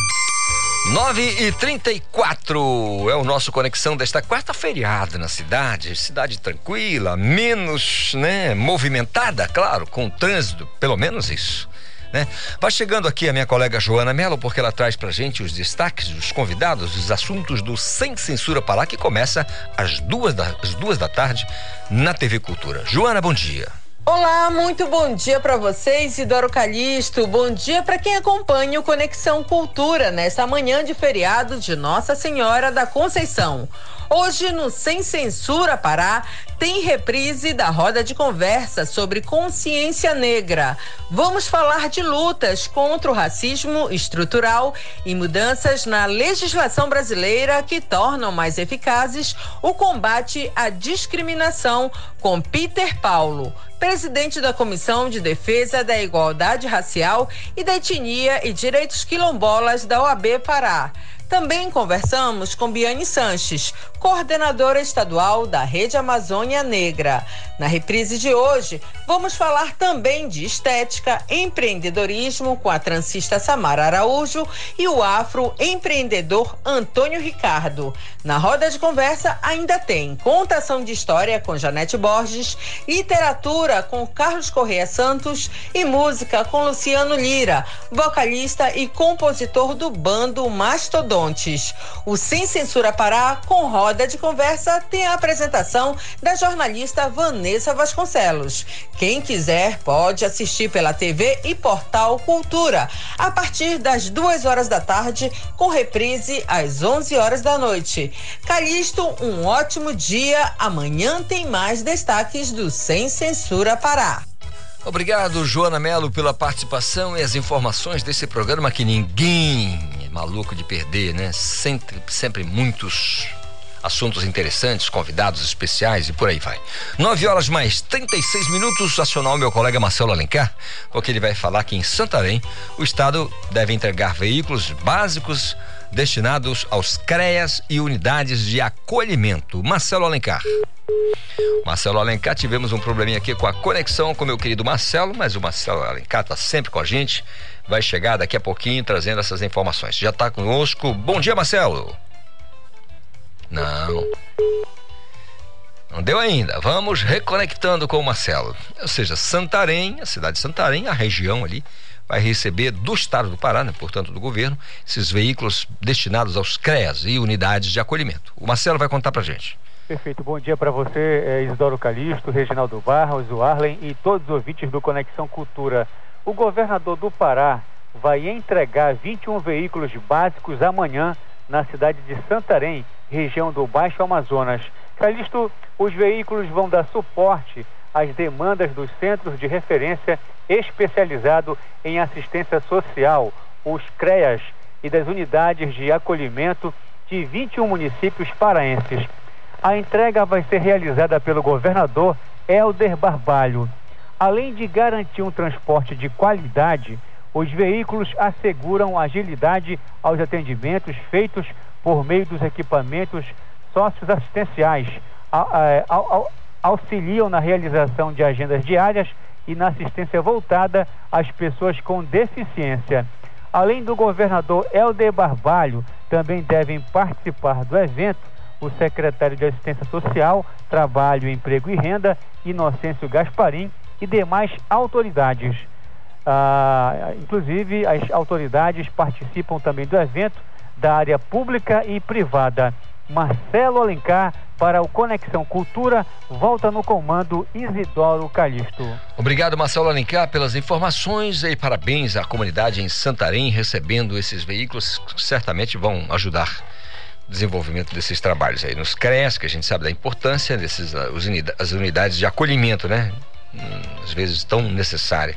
9 e 34 é o nosso conexão desta quarta feriado na cidade. Cidade tranquila, menos né, movimentada, claro, com trânsito, pelo menos isso. Né? Vai chegando aqui a minha colega Joana Mello, porque ela traz pra gente os destaques dos convidados, os assuntos do Sem Censura Pará, que começa às duas da, às duas da tarde na TV Cultura. Joana, bom dia. Olá, muito bom dia para vocês, Idoro Calixto. Bom dia para quem acompanha o Conexão Cultura nesta manhã de feriado de Nossa Senhora da Conceição. Hoje, no Sem Censura Pará, tem reprise da roda de conversa sobre consciência negra. Vamos falar de lutas contra o racismo estrutural e mudanças na legislação brasileira que tornam mais eficazes o combate à discriminação com Peter Paulo, presidente da Comissão de Defesa da Igualdade Racial e da Etnia e Direitos Quilombolas da OAB Pará. Também conversamos com Biane Sanches, coordenadora estadual da Rede Amazônia Negra. Na reprise de hoje, vamos falar também de estética, empreendedorismo com a transista Samara Araújo e o afro-empreendedor Antônio Ricardo. Na roda de conversa ainda tem contação de história com Janete Borges, literatura com Carlos Correia Santos e música com Luciano Lira, vocalista e compositor do bando Mastodon. O Sem Censura Pará, com roda de conversa, tem a apresentação da jornalista Vanessa Vasconcelos. Quem quiser pode assistir pela TV e portal Cultura, a partir das duas horas da tarde, com reprise às 11 horas da noite. Calixto, um ótimo dia. Amanhã tem mais destaques do Sem Censura Pará. Obrigado, Joana Melo, pela participação e as informações desse programa que ninguém maluco de perder, né? Sempre, sempre muitos assuntos interessantes, convidados especiais e por aí vai. 9 horas mais 36 minutos, acionar o meu colega Marcelo Alencar, porque ele vai falar que em Santarém o Estado deve entregar veículos básicos destinados aos CREAS e unidades de acolhimento. Marcelo Alencar. Marcelo Alencar, tivemos um probleminha aqui com a conexão com meu querido Marcelo, mas o Marcelo Alencar está sempre com a gente. Vai chegar daqui a pouquinho trazendo essas informações. Já está conosco. Bom dia, Marcelo. Não. Não deu ainda. Vamos reconectando com o Marcelo. Ou seja, Santarém, a cidade de Santarém, a região ali, vai receber do estado do Pará, né, portanto do governo, esses veículos destinados aos CREAS e unidades de acolhimento. O Marcelo vai contar pra gente. Perfeito, bom dia para você, é, Isidoro Calixto, Reginaldo Barros, o Arlen e todos os ouvintes do Conexão Cultura. O governador do Pará vai entregar 21 veículos básicos amanhã na cidade de Santarém, região do Baixo Amazonas. Calixto, os veículos vão dar suporte às demandas dos centros de referência especializado em assistência social, os CREAS, e das unidades de acolhimento de 21 municípios paraenses. A entrega vai ser realizada pelo governador Helder Barbalho. Além de garantir um transporte de qualidade, os veículos asseguram agilidade aos atendimentos feitos por meio dos equipamentos socioassistenciais, auxiliam na realização de agendas diárias e na assistência voltada às pessoas com deficiência. Além do governador Helder Barbalho, também devem participar do evento o secretário de Assistência Social, Trabalho, Emprego e Renda, Inocêncio Gasparim, e demais autoridades. Ah, inclusive, as autoridades participam também do evento da área pública e privada. Marcelo Alencar para o Conexão Cultura, volta no comando Isidoro Calixto. Obrigado, Marcelo Alencar, pelas informações e parabéns à comunidade em Santarém recebendo esses veículos que certamente vão ajudar desenvolvimento desses trabalhos aí nos CRES, que a gente sabe da importância desses ah, as unidades de acolhimento, né? Hum, às vezes tão necessária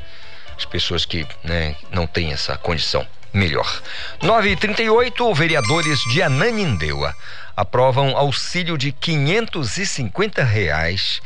as pessoas que né, não têm essa condição melhor. 9h38, vereadores de Ananindeua aprovam auxílio de 550 reais.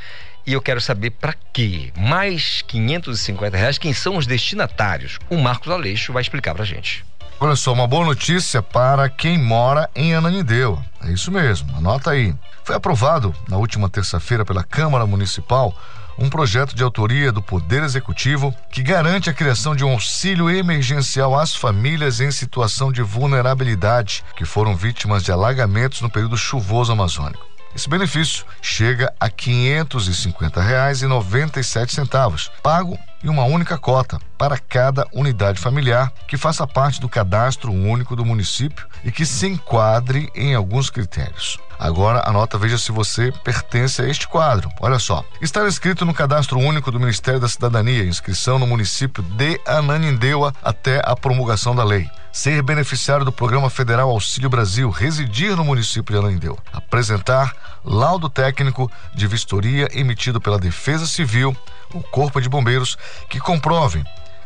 E eu quero saber para quê? Mais 550 reais, quem são os destinatários? O Marcos Aleixo vai explicar pra gente. Olha só, uma boa notícia para quem mora em Ananindeua. É isso mesmo, anota aí. Foi aprovado na última terça-feira pela Câmara Municipal um projeto de autoria do Poder Executivo que garante a criação de um auxílio emergencial às famílias em situação de vulnerabilidade que foram vítimas de alagamentos no período chuvoso amazônico. Esse benefício chega a R$ 550,97, pago em uma única cota para cada unidade familiar que faça parte do cadastro único do município e que se enquadre em alguns critérios. Agora anota, veja se você pertence a este quadro. Olha só. Estar inscrito no cadastro único do Ministério da Cidadania, inscrição no município de Ananindeua até a promulgação da lei. Ser beneficiário do Programa Federal Auxílio Brasil, residir no município de Ananindeua. Apresentar laudo técnico de vistoria emitido pela Defesa Civil, o Corpo de Bombeiros, que comprovem,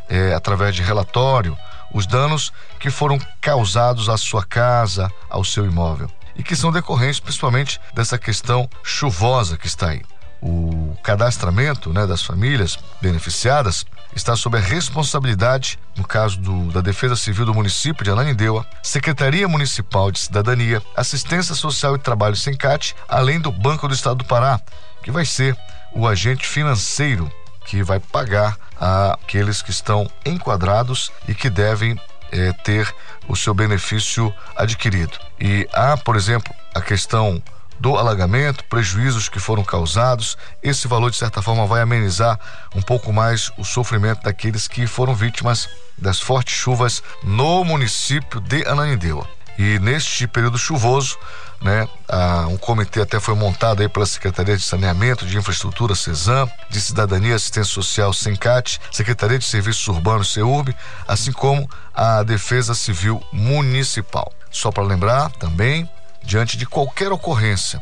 é, através de relatório, os danos que foram causados à sua casa, ao seu imóvel e que são decorrentes principalmente dessa questão chuvosa que está aí. O cadastramento né, das famílias beneficiadas está sob a responsabilidade, no caso do, da Defesa Civil do município de Ananindeua, Secretaria Municipal de Cidadania, Assistência Social e Trabalho Sencate, além do Banco do Estado do Pará, que vai ser o agente financeiro que vai pagar aqueles que estão enquadrados e que devem é, ter o seu benefício adquirido. E há, por exemplo, a questão do alagamento, prejuízos que foram causados. Esse valor, de certa forma, vai amenizar um pouco mais o sofrimento daqueles que foram vítimas das fortes chuvas no município de Ananindeua. E neste período chuvoso, né, um comitê até foi montado aí pela Secretaria de Saneamento, de Infraestrutura, CESAM, de Cidadania Assistência Social, SENCAT, Secretaria de Serviços Urbanos, CEURB, assim como a Defesa Civil Municipal. Só para lembrar também, diante de qualquer ocorrência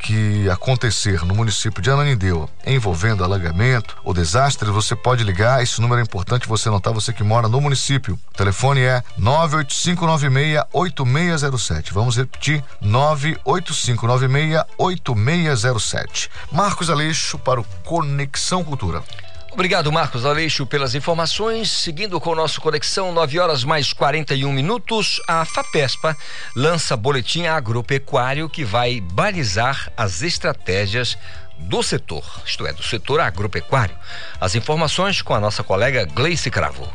que acontecer no município de Ananindeua envolvendo alagamento ou desastre, você pode ligar. Esse número é importante você anotar, você que mora no município. O telefone é 985968607. Vamos repetir: 985968607. Marcos Aleixo para o Conexão Cultura. Obrigado, Marcos Aleixo, pelas informações. Seguindo com o nosso Conexão, 9 horas mais 41 minutos, a FAPESPA lança boletim agropecuário que vai balizar as estratégias do setor, isto é, do setor agropecuário. As informações com a nossa colega Gleice Cravo.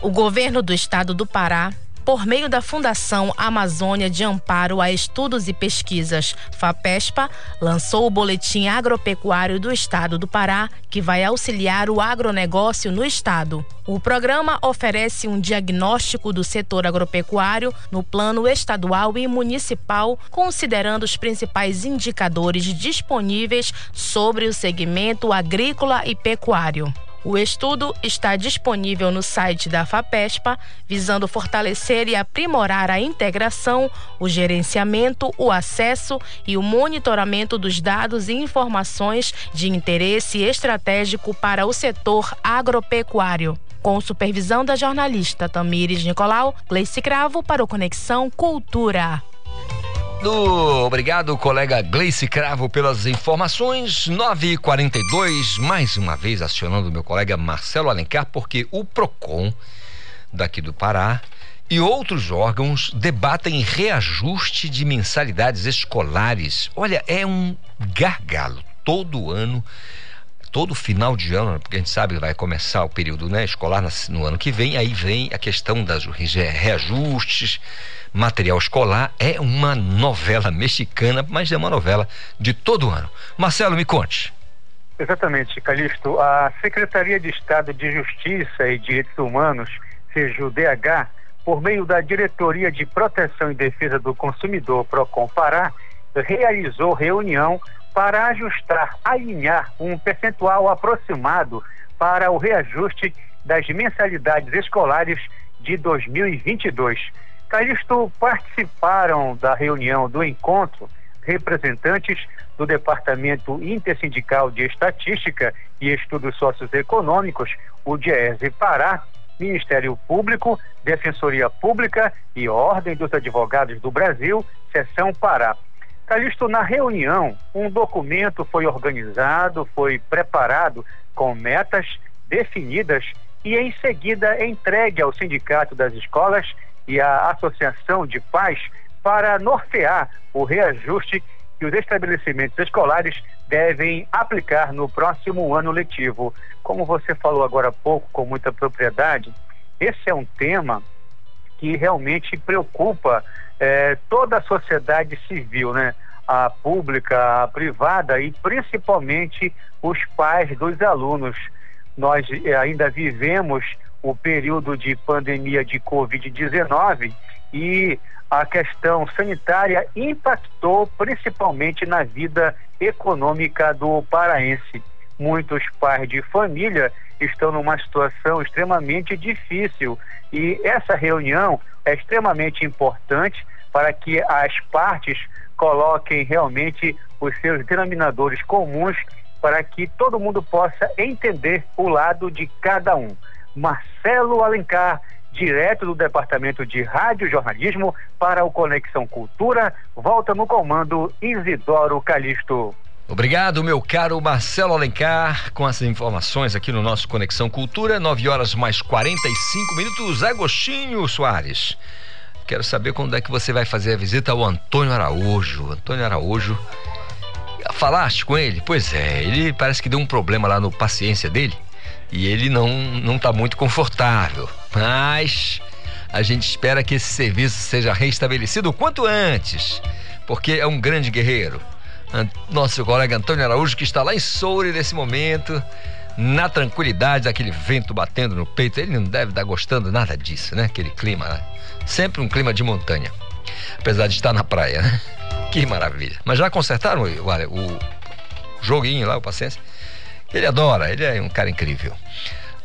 O governo do estado do Pará por meio da Fundação Amazônia de Amparo a Estudos e Pesquisas, FAPESPA, lançou o Boletim Agropecuário do Estado do Pará, que vai auxiliar o agronegócio no estado. O programa oferece um diagnóstico do setor agropecuário no plano estadual e municipal, considerando os principais indicadores disponíveis sobre o segmento agrícola e pecuário. O estudo está disponível no site da FAPESPA, visando fortalecer e aprimorar a integração, o gerenciamento, o acesso e o monitoramento dos dados e informações de interesse estratégico para o setor agropecuário. Com supervisão da jornalista Tamires Nicolau, Gleice Cravo para o Conexão Cultura. Obrigado, colega Gleice Cravo, pelas informações. 9h42, mais uma vez acionando meu colega Marcelo Alencar, porque o PROCON, daqui do Pará, e outros órgãos debatem reajuste de mensalidades escolares. Olha, é um gargalo. Todo ano todo final de ano, porque a gente sabe que vai começar o período né, escolar no ano que vem, aí vem a questão das reajustes, material escolar. É uma novela mexicana, mas é uma novela de todo ano. Marcelo, me conte. Exatamente, Calixto. A Secretaria de Estado de Justiça e Direitos Humanos, seja o DH, por meio da Diretoria de Proteção e Defesa do Consumidor, PROCON Pará, realizou reunião para ajustar, alinhar um percentual aproximado para o reajuste das mensalidades escolares de 2022. Calixto, participaram da reunião do encontro representantes do Departamento Intersindical de Estatística e Estudos Socioeconômicos, o DIESE Pará, Ministério Público, Defensoria Pública e Ordem dos Advogados do Brasil, Seção Pará. Calixto, na reunião, um documento foi organizado, foi preparado com metas definidas e em seguida entregue ao Sindicato das Escolas e à Associação de Pais para nortear o reajuste que os estabelecimentos escolares devem aplicar no próximo ano letivo. Como você falou agora há pouco, com muita propriedade, esse é um tema que realmente preocupa eh, toda a sociedade civil, né? A pública, a privada e principalmente os pais dos alunos. Nós eh, ainda vivemos o período de pandemia de Covid-19 e a questão sanitária impactou principalmente na vida econômica do paraense. Muitos pais de família estão numa situação extremamente difícil e essa reunião é extremamente importante para que as partes coloquem realmente os seus denominadores comuns para que todo mundo possa entender o lado de cada um. Marcelo Alencar direto do Departamento de Rádio Jornalismo para o Conexão Cultura. Volta no comando Isidoro Calixto. Obrigado, meu caro Marcelo Alencar, com essas informações aqui no nosso Conexão Cultura, 9 horas mais 45 minutos. Agostinho Soares, quero saber quando é que você vai fazer a visita ao Antônio Araújo. Antônio Araújo, falaste com ele? Pois é, ele parece que deu um problema lá no paciência dele e ele não não está muito confortável. Mas a gente espera que esse serviço seja restabelecido o quanto antes, porque é um grande guerreiro. Nosso colega Antônio Araújo, que está lá em Soure nesse momento, na tranquilidade daquele vento batendo no peito. Ele não deve estar gostando nada disso, né? Aquele clima, né? sempre um clima de montanha, apesar de estar na praia, né? Que maravilha. Mas já consertaram olha, o joguinho lá, o paciência? Ele adora, ele é um cara incrível.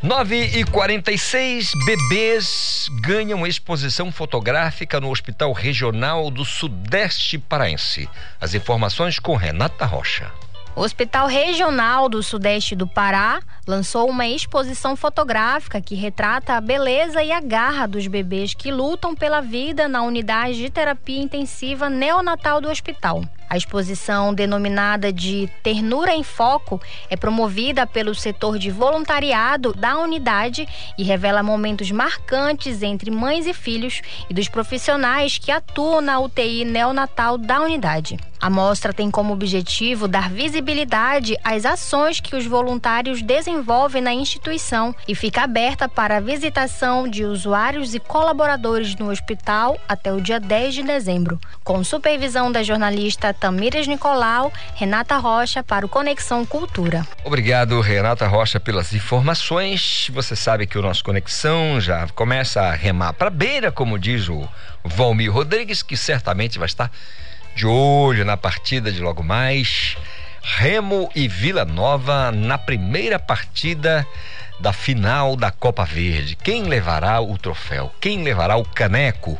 9 e 46 bebês ganham exposição fotográfica no Hospital Regional do Sudeste Paraense. As informações com Renata Rocha. O Hospital Regional do Sudeste do Pará lançou uma exposição fotográfica que retrata a beleza e a garra dos bebês que lutam pela vida na unidade de terapia intensiva neonatal do hospital. A exposição, denominada de Ternura em Foco, é promovida pelo setor de voluntariado da unidade e revela momentos marcantes entre mães e filhos e dos profissionais que atuam na UTI neonatal da unidade. A mostra tem como objetivo dar visibilidade às ações que os voluntários desenvolvem na instituição e fica aberta para a visitação de usuários e colaboradores no hospital até o dia 10 de dezembro, com supervisão da jornalista Tamires Nicolau, Renata Rocha para o Conexão Cultura. Obrigado, Renata Rocha, pelas informações. Você sabe que o nosso Conexão já começa a remar para beira, como diz o Valmir Rodrigues, que certamente vai estar de olho na partida de logo mais. Remo e Vila Nova na primeira partida da final da Copa Verde. Quem levará o troféu? Quem levará o caneco?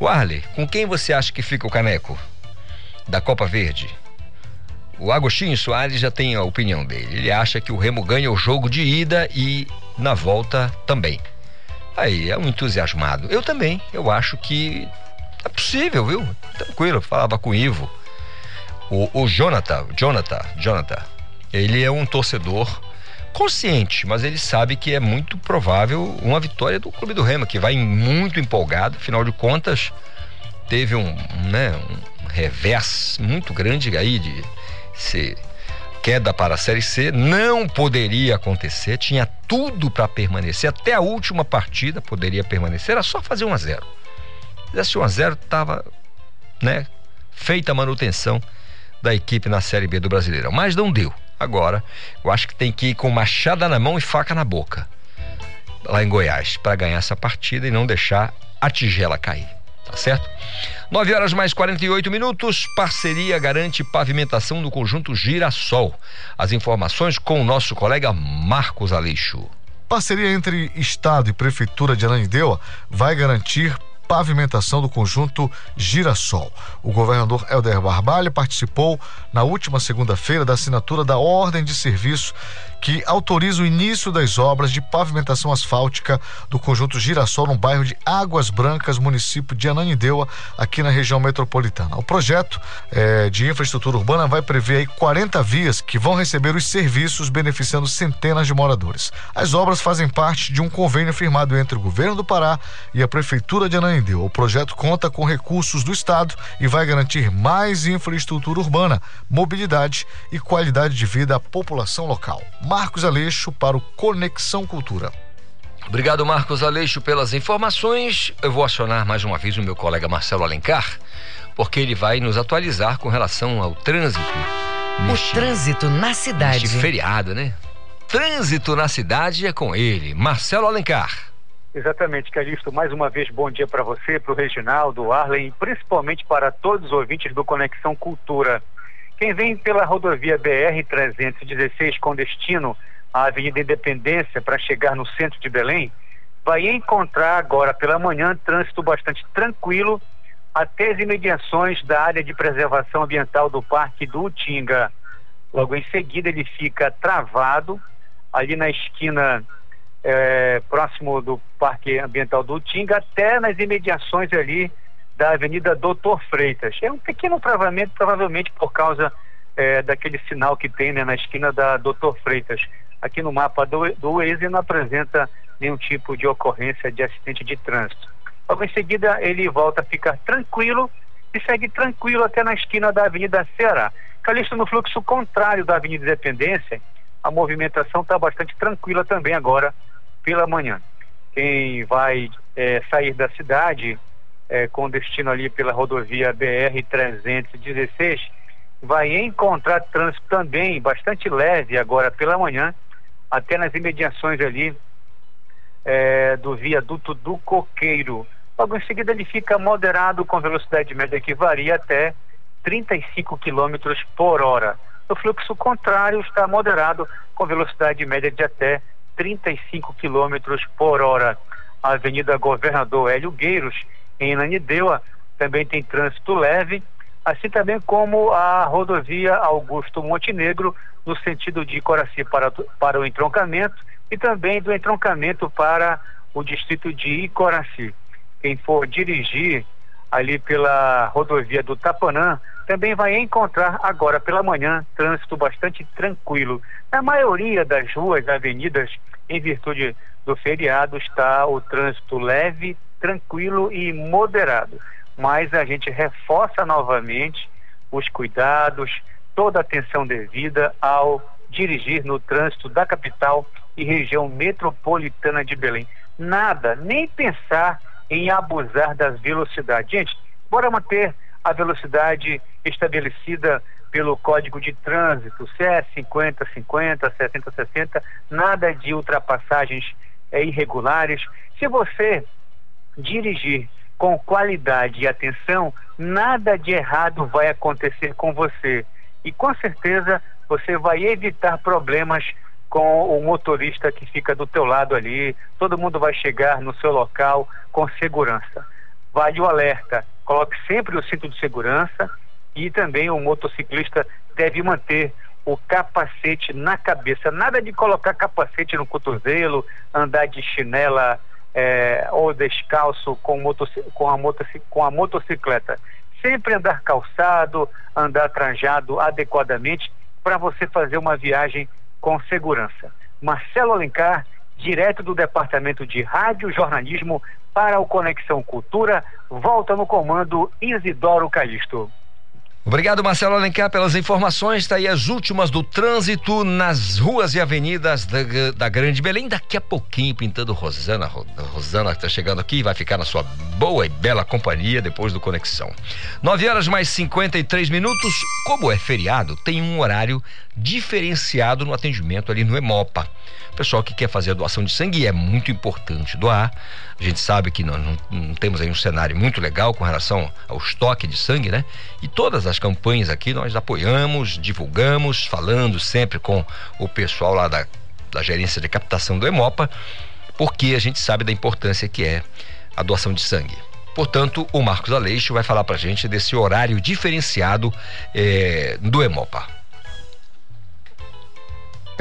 Warley, com quem você acha que fica o caneco? Da Copa Verde. O Agostinho Soares já tem a opinião dele. Ele acha que o Remo ganha o jogo de ida e na volta também. Aí é um entusiasmado. Eu também. Eu acho que é possível, viu? Tranquilo. Falava com o Ivo. O, o Jonathan, Jonathan, Jonathan, ele é um torcedor consciente, mas ele sabe que é muito provável uma vitória do Clube do Remo, que vai muito empolgado. Afinal de contas, teve um, né, um revés muito grande aí de ser queda para a Série C. Não poderia acontecer, tinha tudo para permanecer. Até a última partida poderia permanecer, era só fazer 1 a 0 Fizesse 1 a 0 estava né, feita a manutenção da equipe na Série B do Brasileirão. Mas não deu. Agora, eu acho que tem que ir com machada na mão e faca na boca lá em Goiás para ganhar essa partida e não deixar a tigela cair tá certo? 9 horas mais 48 minutos. Parceria garante pavimentação do conjunto Girassol. As informações com o nosso colega Marcos Aleixo. Parceria entre Estado e Prefeitura de Ananindeua vai garantir pavimentação do conjunto Girassol. O governador Helder Barbalho participou na última segunda-feira da assinatura da ordem de serviço que autoriza o início das obras de pavimentação asfáltica do conjunto Girassol no bairro de Águas Brancas, município de Ananindeua, aqui na região metropolitana. O projeto eh, de infraestrutura urbana vai prever aí 40 vias que vão receber os serviços beneficiando centenas de moradores. As obras fazem parte de um convênio firmado entre o governo do Pará e a prefeitura de Ananindeua. O projeto conta com recursos do estado e vai garantir mais infraestrutura urbana, mobilidade e qualidade de vida à população local. Marcos Aleixo para o Conexão Cultura. Obrigado, Marcos Aleixo, pelas informações. Eu vou acionar mais uma vez o meu colega Marcelo Alencar, porque ele vai nos atualizar com relação ao trânsito. Neste, o trânsito na cidade. Neste feriado, né? Trânsito na cidade é com ele, Marcelo Alencar. Exatamente, Calixto. Mais uma vez, bom dia para você, para o Reginaldo, Arlen e principalmente para todos os ouvintes do Conexão Cultura. Quem vem pela rodovia BR-316 com destino à Avenida Independência para chegar no centro de Belém, vai encontrar agora pela manhã trânsito bastante tranquilo até as imediações da área de preservação ambiental do Parque do Utinga. Logo em seguida, ele fica travado ali na esquina é, próximo do Parque Ambiental do Utinga, até nas imediações ali da Avenida Doutor Freitas. É um pequeno travamento, provavelmente por causa é, daquele sinal que tem né, na esquina da Doutor Freitas. Aqui no mapa do, do Waze não apresenta nenhum tipo de ocorrência de acidente de trânsito. Logo em seguida, ele volta a ficar tranquilo e segue tranquilo até na esquina da Avenida Ceará. Calixto no fluxo contrário da Avenida Independência, a movimentação está bastante tranquila também agora pela manhã. Quem vai é, sair da cidade é, com destino ali pela rodovia BR-316, vai encontrar trânsito também bastante leve agora pela manhã, até nas imediações ali é, do viaduto do Coqueiro. Logo em seguida ele fica moderado com velocidade média que varia até 35 km por hora. O fluxo contrário está moderado com velocidade média de até 35 km por hora. A Avenida Governador Hélio Gueiros em Ananindeua também tem trânsito leve, assim também como a rodovia Augusto Montenegro, no sentido de Coraci para, para o entroncamento e também do entroncamento para o distrito de Icoraci. Quem for dirigir ali pela rodovia do Tapanã também vai encontrar agora pela manhã trânsito bastante tranquilo. Na maioria das ruas, avenidas, em virtude do feriado, está o trânsito leve, tranquilo e moderado. Mas a gente reforça novamente os cuidados, toda a atenção devida ao dirigir no trânsito da capital e região metropolitana de Belém. Nada, nem pensar em abusar das velocidades. Gente, bora manter a velocidade estabelecida pelo Código de Trânsito, se é 50, 50, 60, 60, nada de ultrapassagens é, irregulares. Se você dirigir com qualidade e atenção, nada de errado vai acontecer com você. E com certeza você vai evitar problemas com o motorista que fica do teu lado ali. Todo mundo vai chegar no seu local com segurança. Vale o alerta, coloque sempre o cinto de segurança e também o motociclista deve manter o capacete na cabeça. Nada de colocar capacete no cotovelo, andar de chinela é, ou descalço com, com, a com a motocicleta. Sempre andar calçado, andar trajado adequadamente para você fazer uma viagem com segurança. Marcelo Alencar, direto do Departamento de Rádio Jornalismo para o Conexão Cultura, volta no comando Isidoro Calixto. Obrigado, Marcelo Alencar, pelas informações. Está aí as últimas do trânsito nas ruas e avenidas da, da Grande Belém. Daqui a pouquinho, pintando Rosana. Rosana está chegando aqui vai ficar na sua boa e bela companhia depois do Conexão. 9 horas mais 53 minutos. Como é feriado, tem um horário diferenciado no atendimento ali no Emopa. Pessoal que quer fazer a doação de sangue é muito importante doar. A gente sabe que nós não, não, temos aí um cenário muito legal com relação ao estoque de sangue, né? E todas as campanhas aqui nós apoiamos, divulgamos, falando sempre com o pessoal lá da, da gerência de captação do Emopa, porque a gente sabe da importância que é a doação de sangue. Portanto, o Marcos Aleixo vai falar pra gente desse horário diferenciado eh, do Emopa.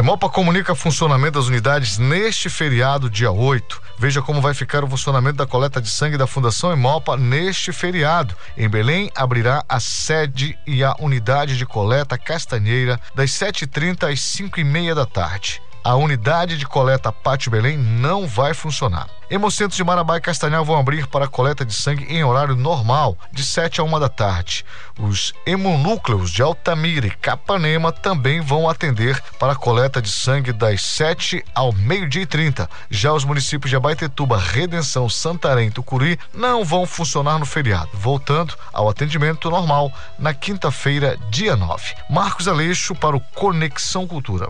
Emopa comunica funcionamento das unidades neste feriado, dia 8. Veja como vai ficar o funcionamento da coleta de sangue da Fundação Emopa neste feriado. Em Belém, abrirá a sede e a unidade de coleta Castanheira das 7h30 às 5h30 da tarde a unidade de coleta Pátio Belém não vai funcionar. Hemocentros de Marabá e Castanhal vão abrir para coleta de sangue em horário normal, de 7 a 1 da tarde. Os hemonúcleos de Altamira e Capanema também vão atender para coleta de sangue das 7 ao meio-dia e 30. Já os municípios de Abaetetuba, Redenção, Santarém e Tucuri não vão funcionar no feriado, voltando ao atendimento normal na quinta-feira, dia 9. Marcos Aleixo para o Conexão Cultura.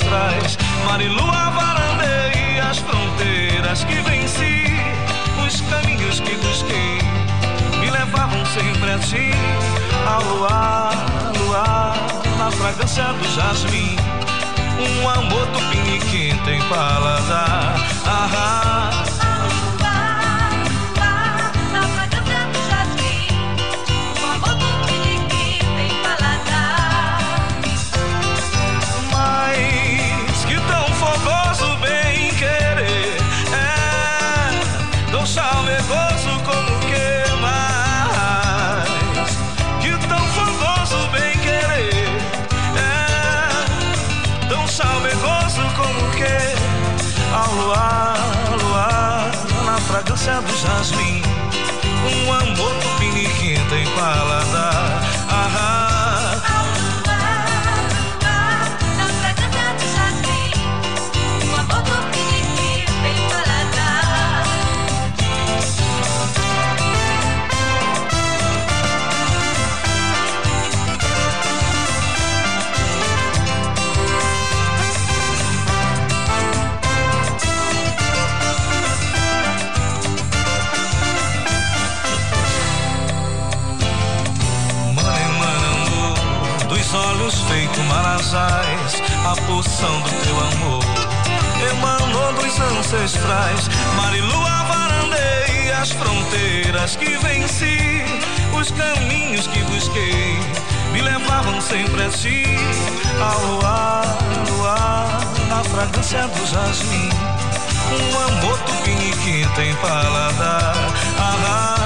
Ancestrais. Marilua varandei as fronteiras que venci, os caminhos que busquei me levavam sempre a ti. Ao luar, luar, na fragrância do jasmim, um amor tupiniquim tem paladar. Ah, ah. fragrância do jasmim, um amor marajás, a poção do teu amor emanou dos ancestrais. Marilua varandei as fronteiras que venci, os caminhos que busquei me levavam sempre a ti. Ao luar, luar, na fragrância do jasmim, um amor tupiniquim tem paladar. Ah,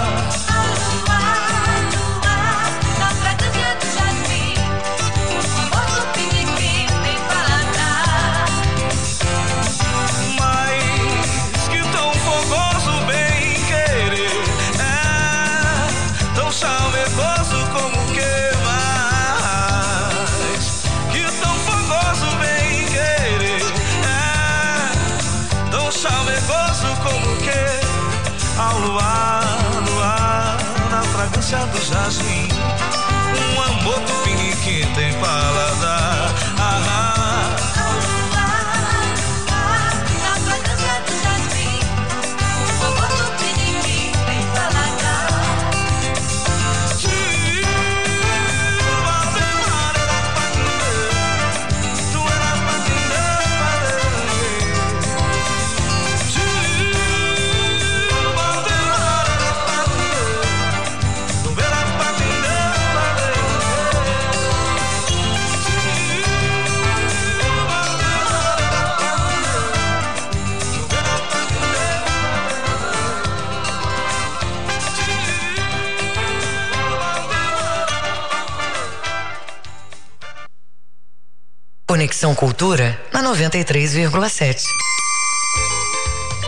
Conexão Cultura na 93,7.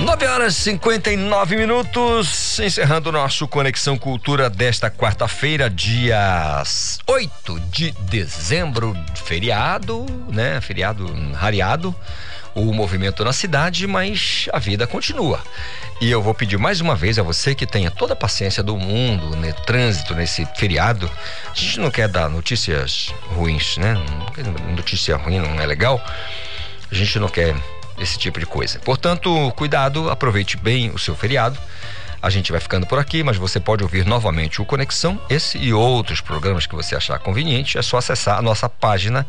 9 horas e 59 minutos, encerrando nosso Conexão Cultura desta quarta-feira, dia 8 de dezembro, feriado, né? Feriado rareado. O movimento na cidade, mas a vida continua. E eu vou pedir mais uma vez a você que tenha toda a paciência do mundo, né, trânsito nesse feriado. A gente não quer dar notícias ruins, né? Notícia ruim não é legal. A gente não quer esse tipo de coisa. Portanto, cuidado, aproveite bem o seu feriado. A gente vai ficando por aqui, mas você pode ouvir novamente o Conexão, esse e outros programas que você achar conveniente. É só acessar a nossa página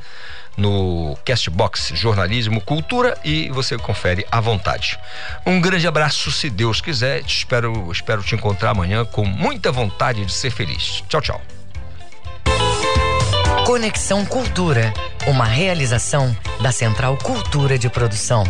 no Castbox Jornalismo Cultura e você confere à vontade. Um grande abraço, se Deus quiser. Te espero, espero te encontrar amanhã com muita vontade de ser feliz. Tchau, tchau. Conexão Cultura, uma realização da Central Cultura de Produção.